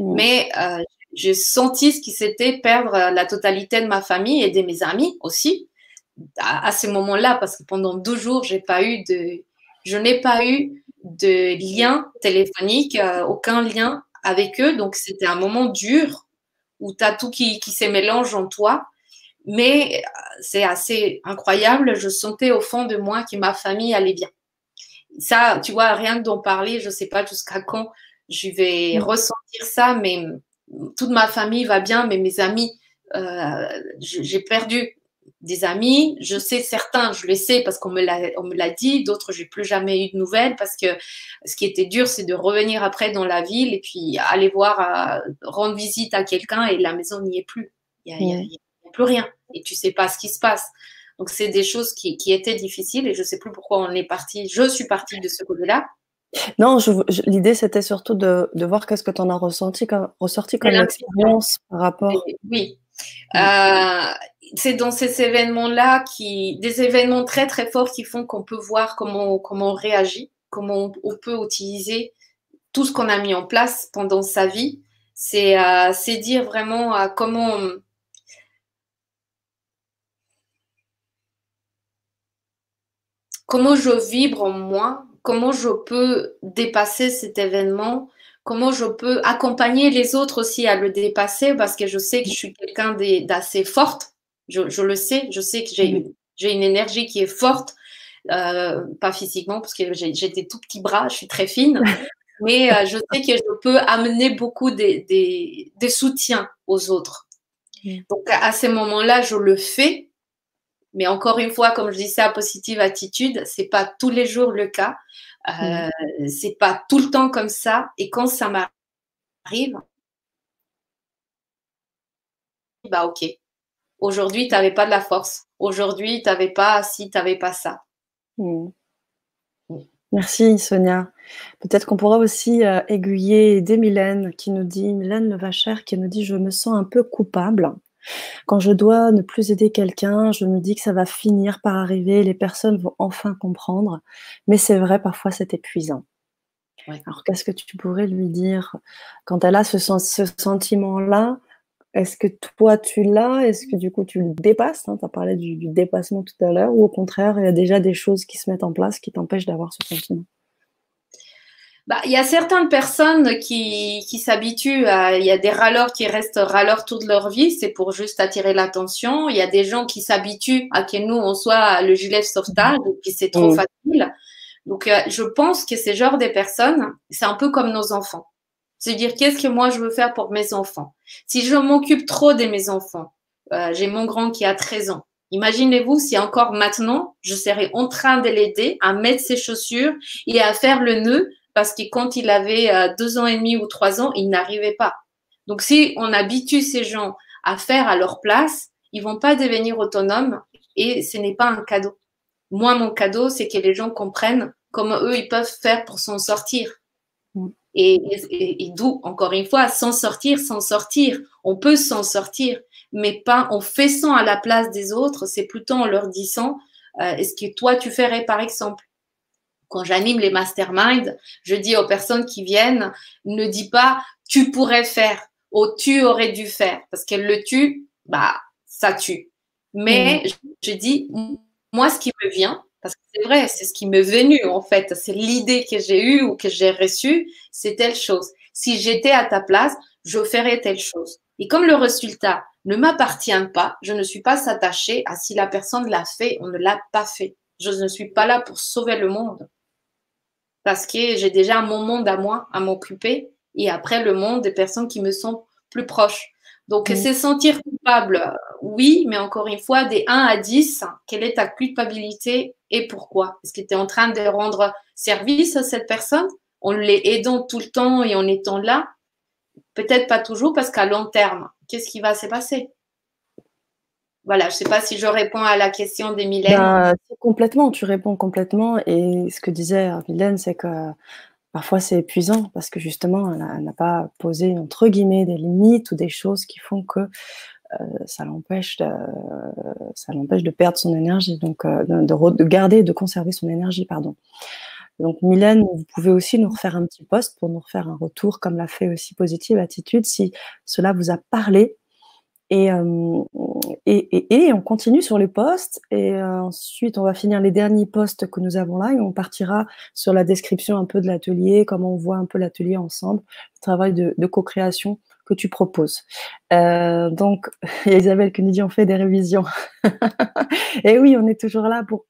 Mhm. Mais euh, j'ai senti ce qui c'était perdre la totalité de ma famille et de mes amis aussi à, à ce moment-là, parce que pendant deux jours, j'ai pas eu de, je n'ai pas eu de lien téléphonique, euh, aucun lien avec eux. Donc, c'était un moment dur où tu as tout qui, qui se mélange en toi. Mais euh, c'est assez incroyable. Je sentais au fond de moi que ma famille allait bien. Ça, tu vois, rien que d'en parler, je sais pas jusqu'à quand je vais mm. ressentir ça, mais toute ma famille va bien, mais mes amis, euh, j'ai perdu des amis. Je sais certains, je le sais parce qu'on me l'a, dit. D'autres, j'ai plus jamais eu de nouvelles parce que ce qui était dur, c'est de revenir après dans la ville et puis aller voir, euh, rendre visite à quelqu'un et la maison n'y est plus. Il n'y a, plus rien et tu sais pas ce qui se passe. Donc, c'est des choses qui, qui, étaient difficiles et je sais plus pourquoi on est parti. Je suis partie de ce côté-là. Non, l'idée c'était surtout de, de voir qu'est-ce que tu en as ressenti, comme, ressorti comme expérience par rapport. Oui. Euh, c'est dans ces événements-là qui, des événements très très forts qui font qu'on peut voir comment, comment on réagit, comment on, peut utiliser tout ce qu'on a mis en place pendant sa vie. C'est euh, dire vraiment euh, comment comment je vibre en moi, comment je peux dépasser cet événement, comment je peux accompagner les autres aussi à le dépasser? Parce que je sais que je suis quelqu'un d'assez forte. Je, le sais, je sais que j'ai une énergie qui est forte, euh, pas physiquement, parce que j'ai des tout petits bras, je suis très fine, mais euh, je sais que je peux amener beaucoup des, des, soutiens aux autres. Donc à ces moments-là, je le fais, mais encore une fois, comme je dis ça, positive attitude, c'est pas tous les jours le cas, euh, c'est pas tout le temps comme ça, et quand ça m'arrive, bah ok, Aujourd'hui, tu n'avais pas de la force. Aujourd'hui, tu n'avais pas si, tu n'avais pas ça. Hmm. Merci Sonia. Peut-être qu'on pourra aussi euh, aiguiller des Mylène qui nous dit, Mylène Levachère qui nous dit Je me sens un peu coupable. Quand je dois ne plus aider quelqu'un, je me dis que ça va finir par arriver, les personnes vont enfin comprendre. Mais c'est vrai, parfois c'est épuisant. Alors, qu'est-ce que tu pourrais lui dire? Quand elle a ce, ce sentiment-là Est-ce que toi, tu l'as? Est-ce que du coup, tu le dépasses? Hein? Tu as parlé du, du, dépassement tout à l'heure. Ou au contraire, il y a déjà des choses qui se mettent en place qui t'empêchent d'avoir ce sentiment? Bah, il y a certaines personnes qui, qui s'habituent à. Il y a des râleurs qui restent râleurs toute leur vie, c'est pour juste attirer l'attention. Il y a des gens qui s'habituent à que nous, on soit le gilet sauvetage, et puis c'est trop facile. Donc, euh, je pense que ces genres de personnes, c'est un peu comme nos enfants. C'est dire qu'est-ce que moi je veux faire pour mes enfants? Si je m'occupe trop de mes enfants, euh, j'ai mon grand qui a 13 ans. Imaginez-vous si encore maintenant, je serais en train de l'aider à mettre ses chaussures et à faire le nœud parce que quand il avait euh, deux ans et demi ou trois ans, il n'arrivait pas. Donc, si on habitue ces gens à faire à leur place, ils vont pas devenir autonomes et ce n'est pas un cadeau. Moi, mon cadeau, c'est que les gens comprennent comment eux, ils peuvent faire pour s'en sortir. Mm. Et, et, d'où, encore une fois, s'en sortir, s'en sortir. On peut s'en sortir, mais pas en faisant à la place des autres, c'est plutôt en leur disant, euh, est-ce que toi, tu ferais par exemple? Quand j'anime les masterminds, je dis aux personnes qui viennent, ne dis pas tu pourrais faire ou tu aurais dû faire, parce qu'elle le tue, bah ça tue. Mais mm. je, dis moi ce qui me vient, parce que c'est vrai, c'est ce qui m'est venu en fait, c'est l'idée que j'ai eue ou que j'ai reçue, c'est telle chose. Si j'étais à ta place, je ferais telle chose. Et comme le résultat ne m'appartient pas, je ne suis pas attachée à si la personne l'a fait ou ne l'a pas fait. Je ne suis pas là pour sauver le monde parce que j'ai déjà mon monde à moi à m'occuper et après le monde des personnes qui me sont plus proches. Donc, c'est sentir coupable, oui, mais encore une fois, des 1 à 10, quelle est ta culpabilité et pourquoi? Est-ce que tu es en train de rendre service à cette personne? En les aidant tout le temps et en étant là? Peut-être pas toujours parce qu'à long terme, qu'est-ce qui va se passer? Voilà, je ne sais pas si je réponds à la question des Ben, complètement, tu réponds complètement. Et ce que disait Mylène, c'est que parfois c'est épuisant parce que justement, elle n'a pas posé, entre guillemets, des limites ou des choses qui font que euh, ça l'empêche de, ça de perdre son énergie, donc euh, de, de, garder, de conserver son énergie, pardon. Donc Mylène, vous pouvez aussi nous refaire un petit post pour nous refaire un retour, comme l'a fait aussi Positive Attitude, si cela vous a parlé euh, et, et, et, on continue sur les postes. Et euh, ensuite, on va finir les derniers postes que nous avons là et on partira sur la description un peu de l'atelier, comment on voit un peu l'atelier ensemble, le travail de, de co-création que tu proposes. Euh, donc, il y a Isabelle qui nous dit on fait des révisions. et oui, on est toujours là pour.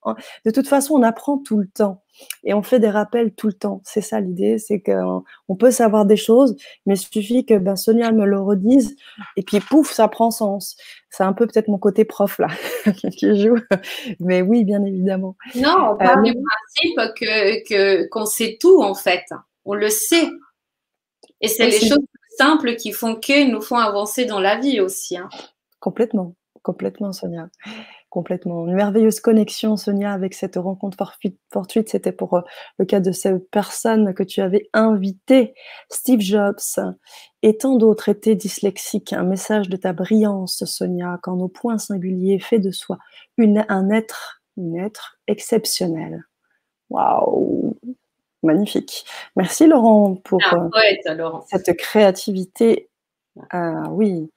De toute façon, on apprend tout le temps et on fait des rappels tout le temps. C'est ça l'idée, c'est qu'on peut savoir des choses, mais il suffit que ben, Sonia me le redise et puis pouf, ça prend sens. C'est un peu peut-être mon côté prof là qui joue, mais oui, bien évidemment. Non, on parle du principe que qu'on sait tout en fait. On le sait. Et c'est les choses simples qui font que nous font avancer dans la vie aussi. Hein. Complètement, complètement, Sonia. Complètement. Une merveilleuse connexion, Sonia, avec cette rencontre fortuite. C'était pour euh, le cas de cette personne que tu avais invitée, Steve Jobs, et tant d'autres étaient dyslexiques. Un message de ta brillance, Sonia, quand nos points singuliers fait de soi une, un être, une être exceptionnel. Waouh Magnifique. Merci Laurent pour ah, euh, cette créativité. Ah, oui.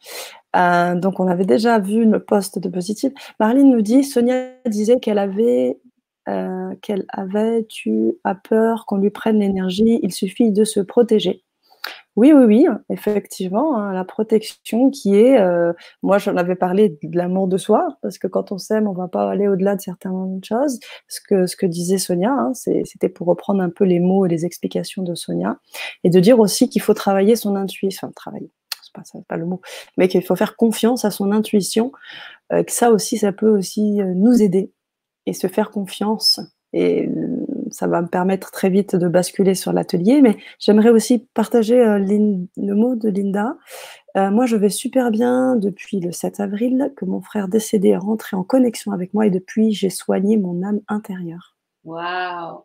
Euh, donc on avait déjà vu le poste de positif. Marlene nous dit, Sonia disait qu'elle avait, euh, qu'elle avait, tu as peur qu'on lui prenne l'énergie, il suffit de se protéger. Oui, oui, oui, effectivement, hein, la protection qui est, euh, moi j'en avais parlé de l'amour de soi, parce que quand on s'aime, on va pas aller au-delà de certaines choses. Ce que, ce que disait Sonia, hein, c'était pour reprendre un peu les mots et les explications de Sonia, et de dire aussi qu'il faut travailler son intuition, enfin travailler, pas, pas le mot, mais qu'il faut faire confiance à son intuition, euh, que ça aussi, ça peut aussi euh, nous aider et se faire confiance et ça va me permettre très vite de basculer sur l'atelier. Mais j'aimerais aussi partager euh, le mot de Linda. Euh, moi, je vais super bien depuis le 7 avril que mon frère décédé est rentré en connexion avec moi et depuis, j'ai soigné mon âme intérieure. Waouh!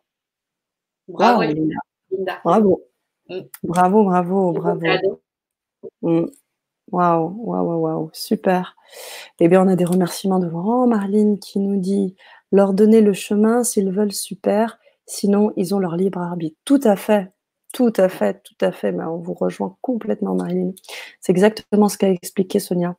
Bravo, Linda. Bravo. Mm. Bravo, bravo, bravo. Mm. Waouh, waouh, super. Eh bien, on a des remerciements de Laurent, Marline qui nous dit leur donner le chemin s'ils veulent, super. Sinon, ils ont leur libre arbitre. Tout à fait. Tout à fait, tout à fait. on vous rejoint complètement, Marilyn. C'est exactement ce qu'a expliqué Sonia.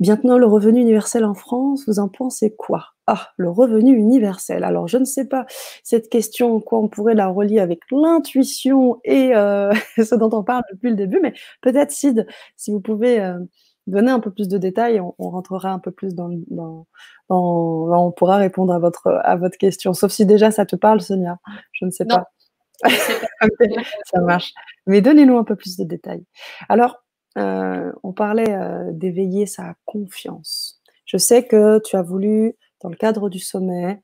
Bientôt, le revenu universel en France, vous en pensez quoi? Ah, le revenu universel. Alors, je ne sais pas cette question, quoi on pourrait la relier avec l'intuition et euh, ce dont on parle depuis le début, mais peut-être, Sid, si vous pouvez euh, donner un peu plus de détails, on, rentrera un peu plus dans, dans, On pourra répondre à votre, à votre question. Sauf si déjà ça te parle, Sonia. Je ne sais pas. ça marche. Mais donnez-nous un peu plus de détails. Alors, euh, on parlait euh, d'éveiller sa confiance. Je sais que tu as voulu, dans le cadre du sommet,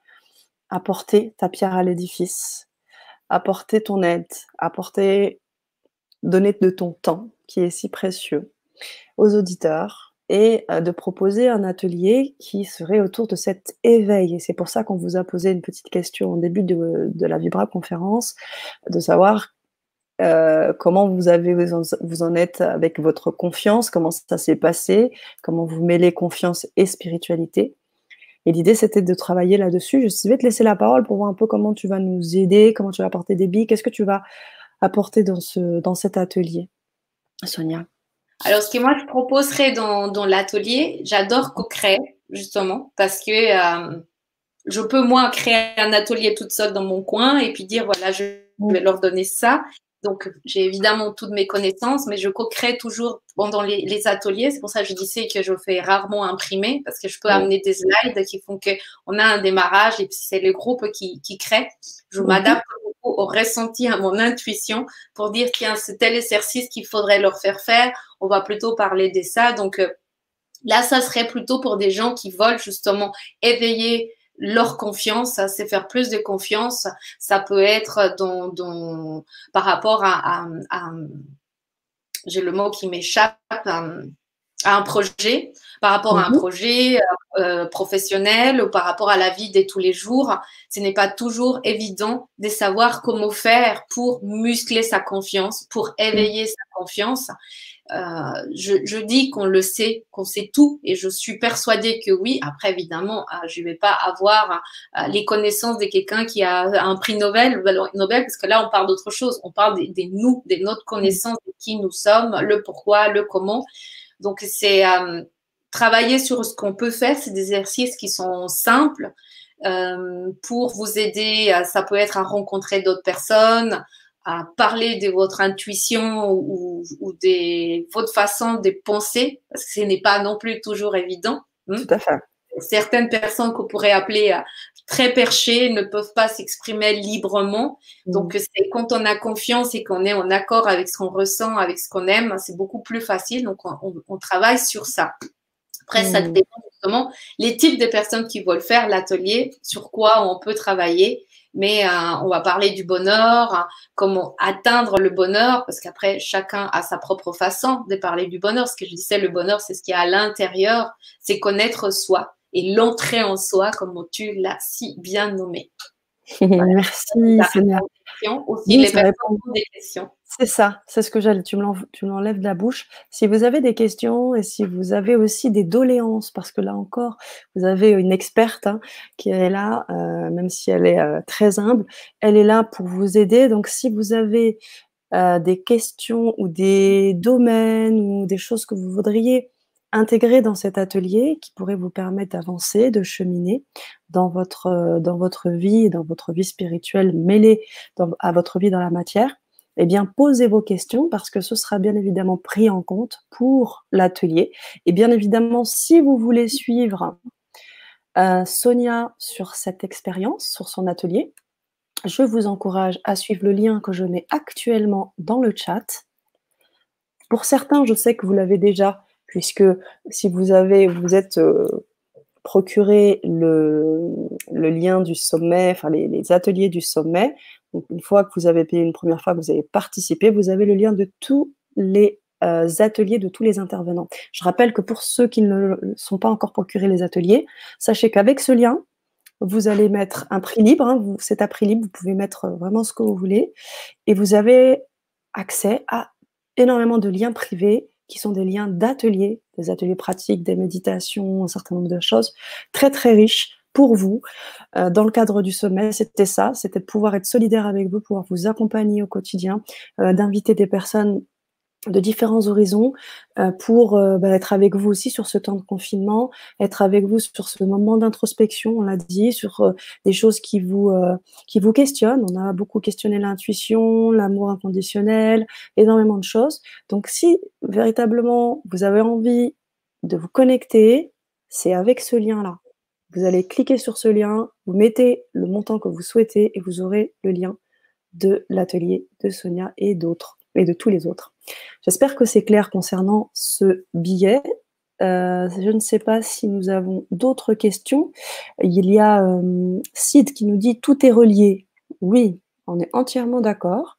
apporter ta pierre à l'édifice, apporter ton aide, apporter, donner de ton temps qui est si précieux aux auditeurs et euh, de proposer un atelier qui serait autour de cet éveil. Et c'est pour ça qu'on vous a posé une petite question au début de, la Vibra conférence, de savoir euh, comment vous avez en, êtes avec votre confiance, comment ça s'est passé, comment vous mêlez confiance et spiritualité? Et l'idée, c'était de travailler là-dessus. Je vais te laisser la parole pour voir un peu comment tu vas nous aider, comment tu vas apporter des billes, qu'est-ce que tu vas apporter dans, ce, dans cet atelier, Sonia? Alors, ce que moi je proposerais dans, dans l'atelier, j'adore co-créer, justement, parce que euh, je peux, moi, créer un atelier toute seule dans mon coin et puis dire, voilà, je vais leur donner ça. Donc, j'ai évidemment toutes mes connaissances, mais je co-crée toujours pendant les, les ateliers. C'est pour ça que je disais que je fais rarement imprimer, parce que je peux amener des slides qui font qu'on a un démarrage et puis c'est le groupe qui, qui crée. Je m'adapte au ressenti, à mon intuition pour dire tiens, c'est tel exercice qu'il faudrait leur faire faire. On va plutôt parler de ça. Donc euh, là, ça serait plutôt pour des gens qui veulent justement éveiller leur confiance, c'est faire plus de confiance. Ça peut être dans, par rapport à, j'ai le mot qui m'échappe, à, un projet, par rapport à un mhm. projet euh, euh, professionnel ou par rapport à la vie de tous les jours. Ce n'est pas toujours évident de savoir comment faire pour muscler sa confiance, pour éveiller sa confiance. Euh, je, dis qu'on le sait, qu'on sait tout, et je suis persuadée que oui. Après, évidemment, euh, je ne vais pas avoir euh, les connaissances de quelqu'un qui a un prix Nobel, Nobel, parce que là, on parle d'autre chose. On parle des, nous, des notre connaissance de qui nous sommes, le pourquoi, le comment. Donc, c'est travailler sur ce qu'on peut faire. C'est des exercices qui sont simples. pour vous aider, ça peut être à rencontrer d'autres personnes, à parler de votre intuition ou, ou de votre façon de penser, parce que ce n'est pas non plus toujours évident. Hein. Tout à fait. Certaines personnes qu'on pourrait appeler euh, très perchées ne peuvent pas s'exprimer librement. Mm. Donc, c'est quand on a confiance et qu'on est en accord avec ce qu'on ressent, avec ce qu'on aime, c'est beaucoup plus facile. Donc, on, travaille sur ça. Après, ça mm. dépend justement les types de personnes qui veulent faire l'atelier, sur quoi on peut travailler mais euh, on va parler du bonheur, comment atteindre le bonheur, parce qu'après, chacun a sa propre façon de parler du bonheur. Ce que je disais, le bonheur, c'est ce qui est à l'intérieur, c'est connaître soi et l'entrée en soi, comme tu l'as si bien nommé. Merci, Seigneur. Aussi, les personnes ont des questions. C'est ça, c'est ce que j'allais, tu me l'enlèves de la bouche. Si vous avez des questions et si vous avez aussi des doléances, parce que là encore, vous avez une experte hein, qui est là, euh, même si elle est euh, très humble, elle est là pour vous aider. Donc si vous avez euh, des questions ou des domaines ou des choses que vous voudriez intégrer dans cet atelier qui pourrait vous permettre d'avancer, de cheminer dans votre, votre vie dans votre vie spirituelle mêlée à votre vie dans la matière, eh bien, posez vos questions parce que ce sera bien évidemment pris en compte pour l'atelier. Et bien évidemment, si vous voulez suivre euh, Sonia sur cette expérience, sur son atelier, je vous encourage à suivre le lien que je mets actuellement dans le chat. Pour certains, je sais que vous l'avez déjà, puisque si vous avez, vous êtes euh, procuré le, lien du sommet, enfin les ateliers du sommet, une fois que vous avez payé une première fois, que vous avez participé, vous avez le lien de tous les euh, ateliers de tous les intervenants. Je rappelle que pour ceux qui ne sont pas encore procurés les ateliers, sachez qu'avec ce lien, vous allez mettre un prix libre. C'est à prix libre, vous pouvez mettre vraiment ce que vous voulez. Et vous avez accès à énormément de liens privés qui sont des liens d'ateliers, des ateliers pratiques, des méditations, un certain nombre de choses très très riches pour vous dans le cadre du sommet. C'était ça, c'était pouvoir être solidaire avec vous, pouvoir vous accompagner au quotidien, d'inviter des personnes de différents horizons euh, pour euh, bah, être avec vous aussi sur ce temps de confinement, être avec vous sur ce moment d'introspection, on l'a dit, sur euh, des choses qui vous qui vous questionnent. On a beaucoup questionné l'intuition, l'amour inconditionnel, énormément de choses. Donc si véritablement vous avez envie de vous connecter, c'est avec ce lien-là. Vous allez cliquer sur ce lien, vous mettez le montant que vous souhaitez et vous aurez le lien de l'atelier de Sonia et d'autres et de tous les autres. J'espère que c'est clair concernant ce billet. Euh, je ne sais pas si nous avons d'autres questions. Il y a euh, Sid qui nous dit tout est relié. Oui, on est entièrement d'accord.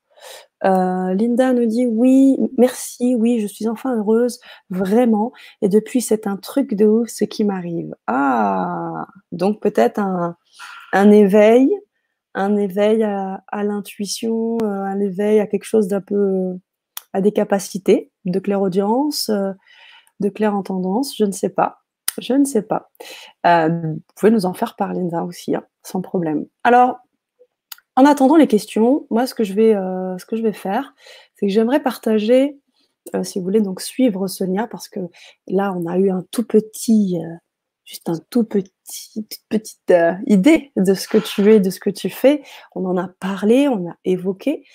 Euh, Linda nous dit oui, merci, oui, je suis enfin heureuse, vraiment. Et depuis, c'est un truc de ouf ce qui m'arrive. Ah, donc peut-être un, un éveil, un éveil à, l'intuition, euh, un éveil à quelque chose d'un peu, euh, à des capacités de clairaudience, euh, de claire-entendance, je ne sais pas. Je ne sais pas. vous pouvez nous en faire parler, Linda, aussi, hein, sans problème. Alors, en attendant les questions, moi, ce que je vais, ce que je vais faire, c'est que j'aimerais partager, si vous voulez, donc suivre Sonia, parce que là, on a eu un tout petit juste un tout petit, petite euh, idée de ce que tu es, de ce que tu fais. On en a parlé, on a évoqué.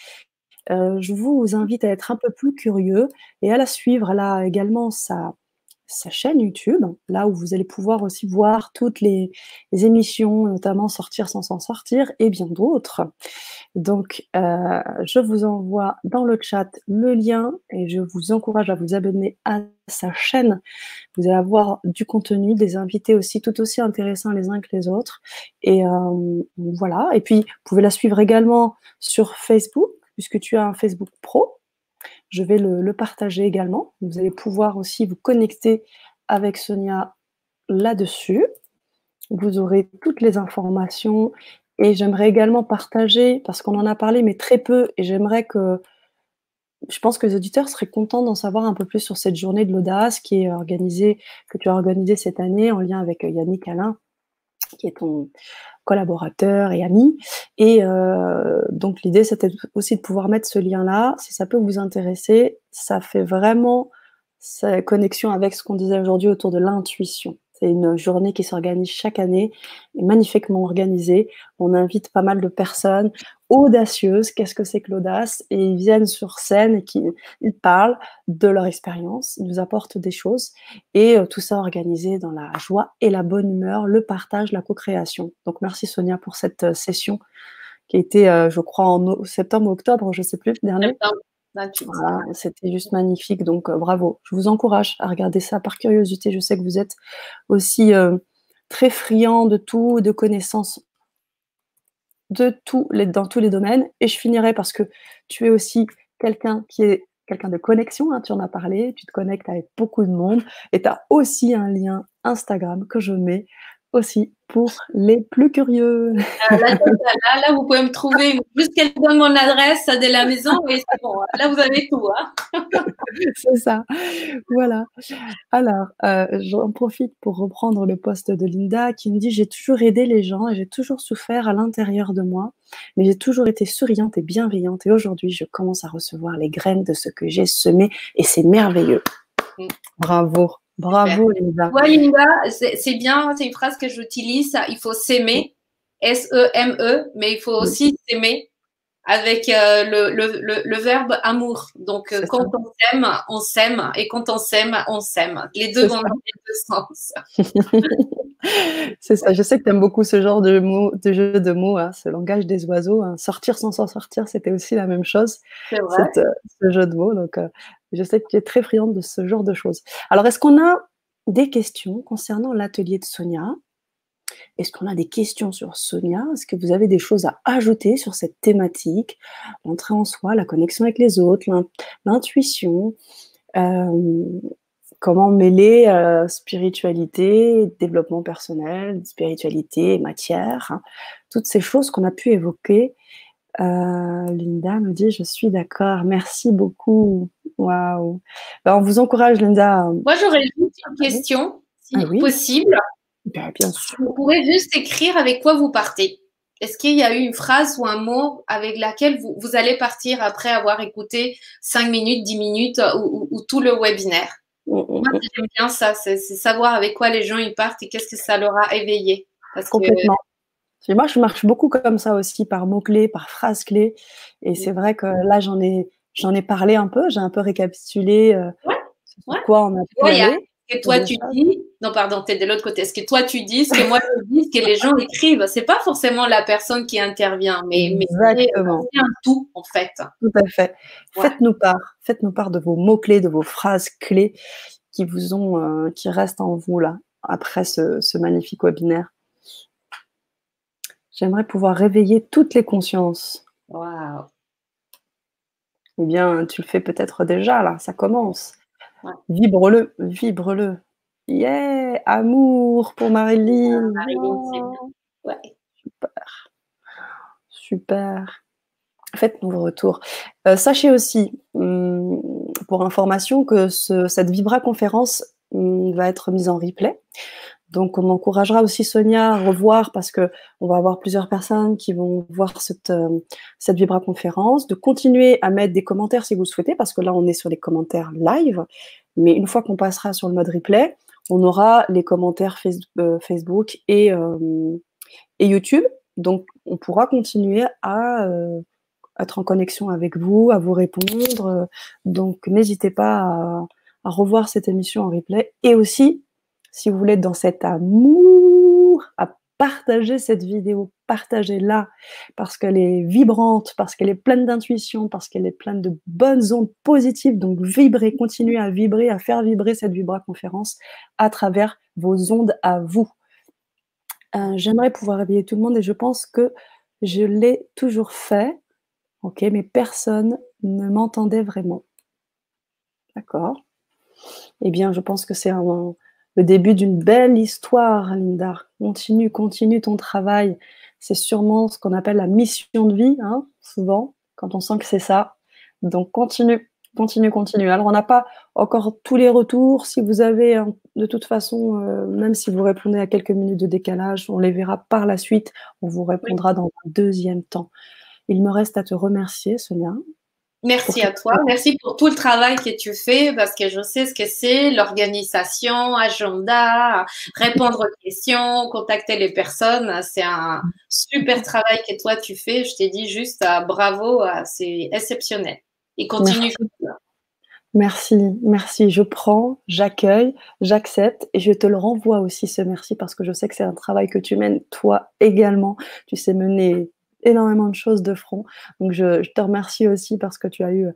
Euh, je vous invite à être un peu plus curieux et à la suivre. Elle a également sa, sa chaîne YouTube, là où vous allez pouvoir aussi voir toutes les, émissions, notamment Sortir sans s'en sortir et bien d'autres. Donc, euh, je vous envoie dans le chat le lien et je vous encourage à vous abonner à sa chaîne. Vous allez avoir du contenu, des invités aussi tout aussi intéressants les uns que les autres. Et euh, voilà. Et puis, vous pouvez la suivre également sur Facebook, puisque tu as un Facebook Pro. Je vais le, partager également. Vous allez pouvoir aussi vous connecter avec Sonia là-dessus. Vous aurez toutes les informations et j'aimerais également partager, parce qu'on en a parlé, mais très peu, et j'aimerais que, je pense que les auditeurs seraient contents d'en savoir un peu plus sur cette journée de l'audace qui est organisée, que tu as organisée cette année en lien avec Yannick Alain, qui est ton, collaborateurs et amis. Et euh, donc l'idée, c'était aussi de pouvoir mettre ce lien-là. Si ça peut vous intéresser, ça fait vraiment sa connexion avec ce qu'on disait aujourd'hui autour de l'intuition. C'est une journée qui s'organise chaque année, magnifiquement organisée. On invite pas mal de personnes audacieuses. Qu'est-ce que c'est que l'audace? Et ils viennent sur scène et ils parlent de leur expérience, nous apportent des choses. Et euh, tout ça organisé dans la joie et la bonne humeur, le partage, la co-création. Donc merci Sonia pour cette euh, session qui a été, euh, je crois, en septembre ou octobre, je ne sais plus, dernier. C'était juste magnifique, donc euh, bravo. Je vous encourage à regarder ça par curiosité. Je sais que vous êtes aussi euh, très friand de tout, de connaissances de tout, les, dans tous les domaines. Et je finirai parce que tu es aussi quelqu'un qui est quelqu'un de connexion, hein, tu en as parlé, tu te connectes avec beaucoup de monde et tu as aussi un lien Instagram que je mets aussi pour les plus curieux. Ah, là, là, vous pouvez me trouver. Juste qu'elle donne mon adresse de la maison et c'est bon. Là, vous avez tout. Hein. c'est ça. Voilà. Alors, euh, j'en profite pour reprendre le poste de Linda qui me dit J'ai toujours aidé les gens et j'ai toujours souffert à l'intérieur de moi, mais j'ai toujours été souriante et bienveillante. Et aujourd'hui, je commence à recevoir les graines de ce que j'ai semé et c'est merveilleux. Mm. Bravo. Bravo, Linda. Oui, Linda, c'est bien, c'est une phrase que j'utilise. Il faut s'aimer, S-E-M-E, mais il faut aussi s'aimer avec euh, le, le, le, verbe amour. Donc, euh, quand on s'aime, on s'aime, et quand on s'aime, on s'aime. Les deux vont dans les deux sens. c'est ça. Je sais que tu aimes beaucoup ce genre de, mots, de jeu de mots, hein, ce langage des oiseaux. Hein. Sortir sans s'en sortir, c'était aussi la même chose. C'est vrai. Euh, ce jeu de mots. Donc, je sais que tu es très friande de ce genre de choses. Alors, est-ce qu'on a des questions concernant l'atelier de Sonia? Est-ce qu'on a des questions sur Sonia? Est-ce que vous avez des choses à ajouter sur cette thématique? L'entrée en soi, la connexion avec les autres, l'intuition euh, Comment mêler euh, spiritualité, développement personnel, spiritualité, matière hein, Toutes ces choses qu'on a pu évoquer euh, Linda me dit, je suis d'accord. Merci beaucoup. Waouh. Ben, on vous encourage, Linda. Moi, j'aurais juste une question, si ah possible. Bien, bien sûr. Vous pouvez juste écrire avec quoi vous partez. Est-ce qu'il y a eu une phrase ou un mot avec laquelle vous, vous allez partir après avoir écouté 5 minutes, 10 minutes ou, ou, tout le webinaire? Mm, mm, Moi, mm. j'aime bien ça, c'est savoir avec quoi les gens ils partent et qu'est-ce que ça leur a éveillé. Parce Complètement. Moi, je marche beaucoup comme ça aussi, par mots-clés, par phrases-clés. Et c'est vrai que là, j'en ai, j'en ai parlé un peu, j'ai un peu récapitulé euh, Ouais, ouais. quoi on a Ouais, aller. ce que toi tu dis, non pardon, tu es de l'autre côté, ce que toi tu dis, ce que moi je dis, ce que les gens écrivent, c'est pas forcément la personne qui intervient, mais, mais c'est Exactement. c'est un tout en fait. Tout à fait. Faites-nous part, faites-nous part de vos mots-clés, de vos phrases clés qui vous ont, euh, qui restent en vous là, après ce, ce magnifique webinaire. J'aimerais pouvoir réveiller toutes les consciences. Waouh. Eh bien, tu le fais peut-être déjà là, ça commence. Ouais. Vibre-le, vibre-le. Yeah, amour pour Marilyn. Marilyn, c'est bien. Ouais. Super. Faites-nous vos retours. Euh, sachez aussi, hum, pour information, que ce- cette Vibra conférence hum, va être mise en replay. Donc, on encouragera aussi Sonia à revoir parce que on va avoir plusieurs personnes qui vont voir cette, euh, cette Vibra conférence, de continuer à mettre des commentaires si vous le souhaitez, parce que là, on est sur les commentaires live. Mais une fois qu'on passera sur le mode replay, on aura les commentaires euh, Facebook et, euh, et YouTube. Donc, on pourra continuer à être en connexion avec vous, à vous répondre. Donc, n'hésitez pas à, à revoir cette émission en replay. Et aussi, si vous voulez être dans cet amour, à partager cette vidéo, partagez-la parce qu'elle est vibrante, parce qu'elle est pleine d'intuition, parce qu'elle est pleine de bonnes ondes positives. Donc, vibrez, continuez à vibrer, à faire vibrer cette Vibra conférence à travers vos ondes à vous. Euh, J'aimerais pouvoir réveiller tout le monde et je pense que je l'ai toujours fait, ok, mais personne ne m'entendait vraiment. D'accord? Eh bien, je pense que c'est un- le début d'une belle histoire, Linda. Continue, continue ton travail. C'est sûrement ce qu'on appelle la mission de vie, hein, souvent, quand on sent que c'est ça. Donc, continue, continue, continue. Alors, on n'a pas encore tous les retours. Si vous avez, de toute façon, euh, même si vous répondez à quelques minutes de décalage, on les verra par la suite. On vous répondra dans un deuxième temps. Il me reste à te remercier, Sonia. Merci à toi. Merci pour tout le travail que tu fais parce que je sais ce que c'est, l'organisation, agenda, répondre aux questions, contacter les personnes. C'est un super travail que toi tu fais. Je t'ai dit juste euh, bravo, euh, c'est exceptionnel. Et continue. Merci, merci. Je prends, j'accueille, j'accepte et je te le renvoie aussi ce merci parce que je sais que c'est un travail que tu mènes toi également. Tu sais mener énormément de choses de front. Donc je, je te remercie aussi parce que tu as eu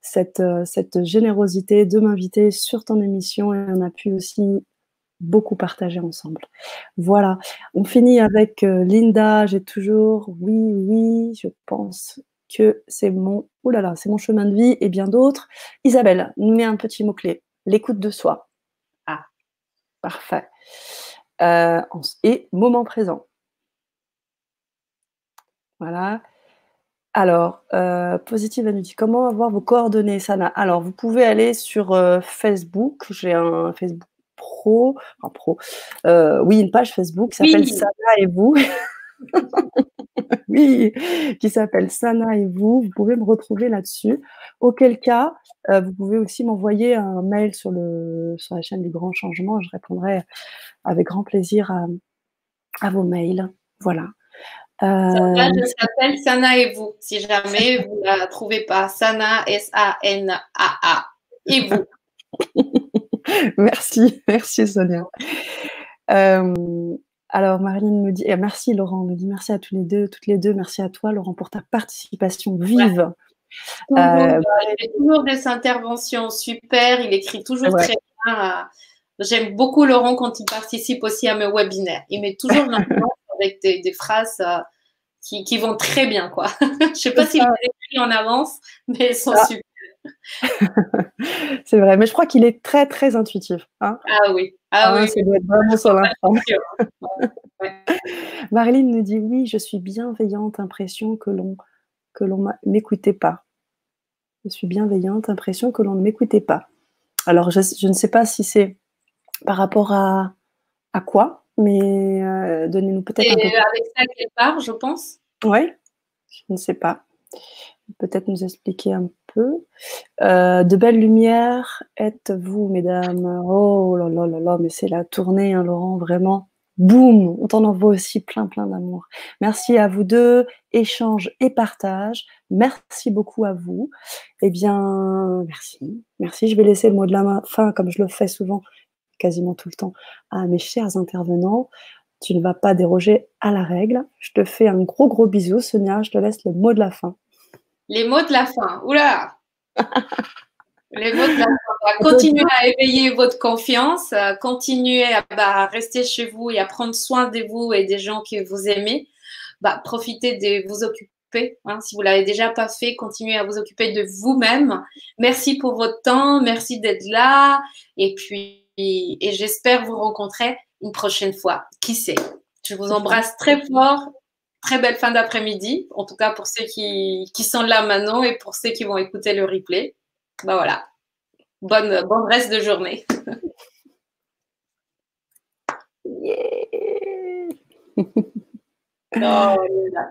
cette, euh, cette générosité de m'inviter sur ton émission et on a pu aussi beaucoup partager ensemble. Voilà, on finit avec euh, Linda. J'ai toujours oui, oui, je pense que c'est mon, oh là là, c'est mon chemin de vie et bien d'autres. Isabelle, nous met un petit mot-clé, l'écoute de soi. Ah. Parfait. Euh, et moment présent. Voilà. Alors, euh, Positive Annuity, comment avoir vos coordonnées, Sana? Alors, vous pouvez aller sur euh, Facebook. J'ai un Facebook pro, enfin pro, euh, oui, une page Facebook qui s'appelle Oui. Sana et vous. oui, qui s'appelle Sana et vous. Vous pouvez me retrouver là-dessus. Auquel cas, euh, vous pouvez aussi m'envoyer un mail sur, le, sur la chaîne du Grand Changement. Je répondrai avec grand plaisir à, à vos mails. Voilà. Sana, Euh, je s'appelle Sana et vous. Si jamais vous ne la trouvez pas, Sana, S-A-N-A-A. Et vous. merci, merci Sonia. Euh, alors Marilyn me dit, et merci Laurent, me dit merci à tous les deux, toutes les deux, merci à toi Laurent pour ta participation vive. Euh, il fait toujours des interventions super. Il écrit toujours Ouais. très bien. J'aime beaucoup Laurent quand il participe aussi à mes webinaires. Il met toujours l'ambiance avec des, des phrases euh, qui, qui vont très bien. quoi. Je ne sais pas s'il ça. les écrit en avance, mais elles sont Ah. super. C'est vrai, mais je crois qu'il est très très intuitif. Hein Ah oui. Ah Hein, oui. ça doit être vraiment sur. Ouais. Marilyn nous dit oui, je suis bienveillante, impression que l'on que l'on m'écoutait pas. Je suis bienveillante, impression que l'on ne m'écoutait pas. Alors je, je ne sais pas si c'est par rapport à à quoi mais euh, donnez-nous peut-être un peu. avec ça, quelle part, je pense? Oui, je ne sais pas. Peut-être nous expliquer un peu. Euh, de belles lumières êtes-vous, mesdames? Oh là là là là, mais c'est la tournée, hein, Laurent, vraiment. Boum, on t'en envoie aussi plein, plein d'amour. Merci à vous deux, échange et partage. Merci beaucoup à vous. Eh bien, merci. Merci. Je vais laisser le mot de la fin, comme je le fais souvent, quasiment tout le temps, à mes chers intervenants. Tu ne vas pas déroger à la règle. Je te fais un gros, gros bisou, Sonia. Je te laisse le mot de la fin. Les mots de la fin. Oula Les mots de la fin. Continuez à éveiller votre confiance, continuez à bah, rester chez vous et à prendre soin de vous et des gens que vous aimez. Bah, profitez de vous occuper. Hein. Si vous l'avez déjà pas fait, continuez à vous occuper de vous-même. Merci pour votre temps, merci d'être là. Et puis, et j'espère vous rencontrer une prochaine fois. Qui sait? Je vous embrasse très fort. Très belle fin d'après-midi, en tout cas pour ceux qui, qui sont là maintenant et pour ceux qui vont écouter le replay. Ben voilà. Bonne, bonne reste de journée. Yeah. oh, là.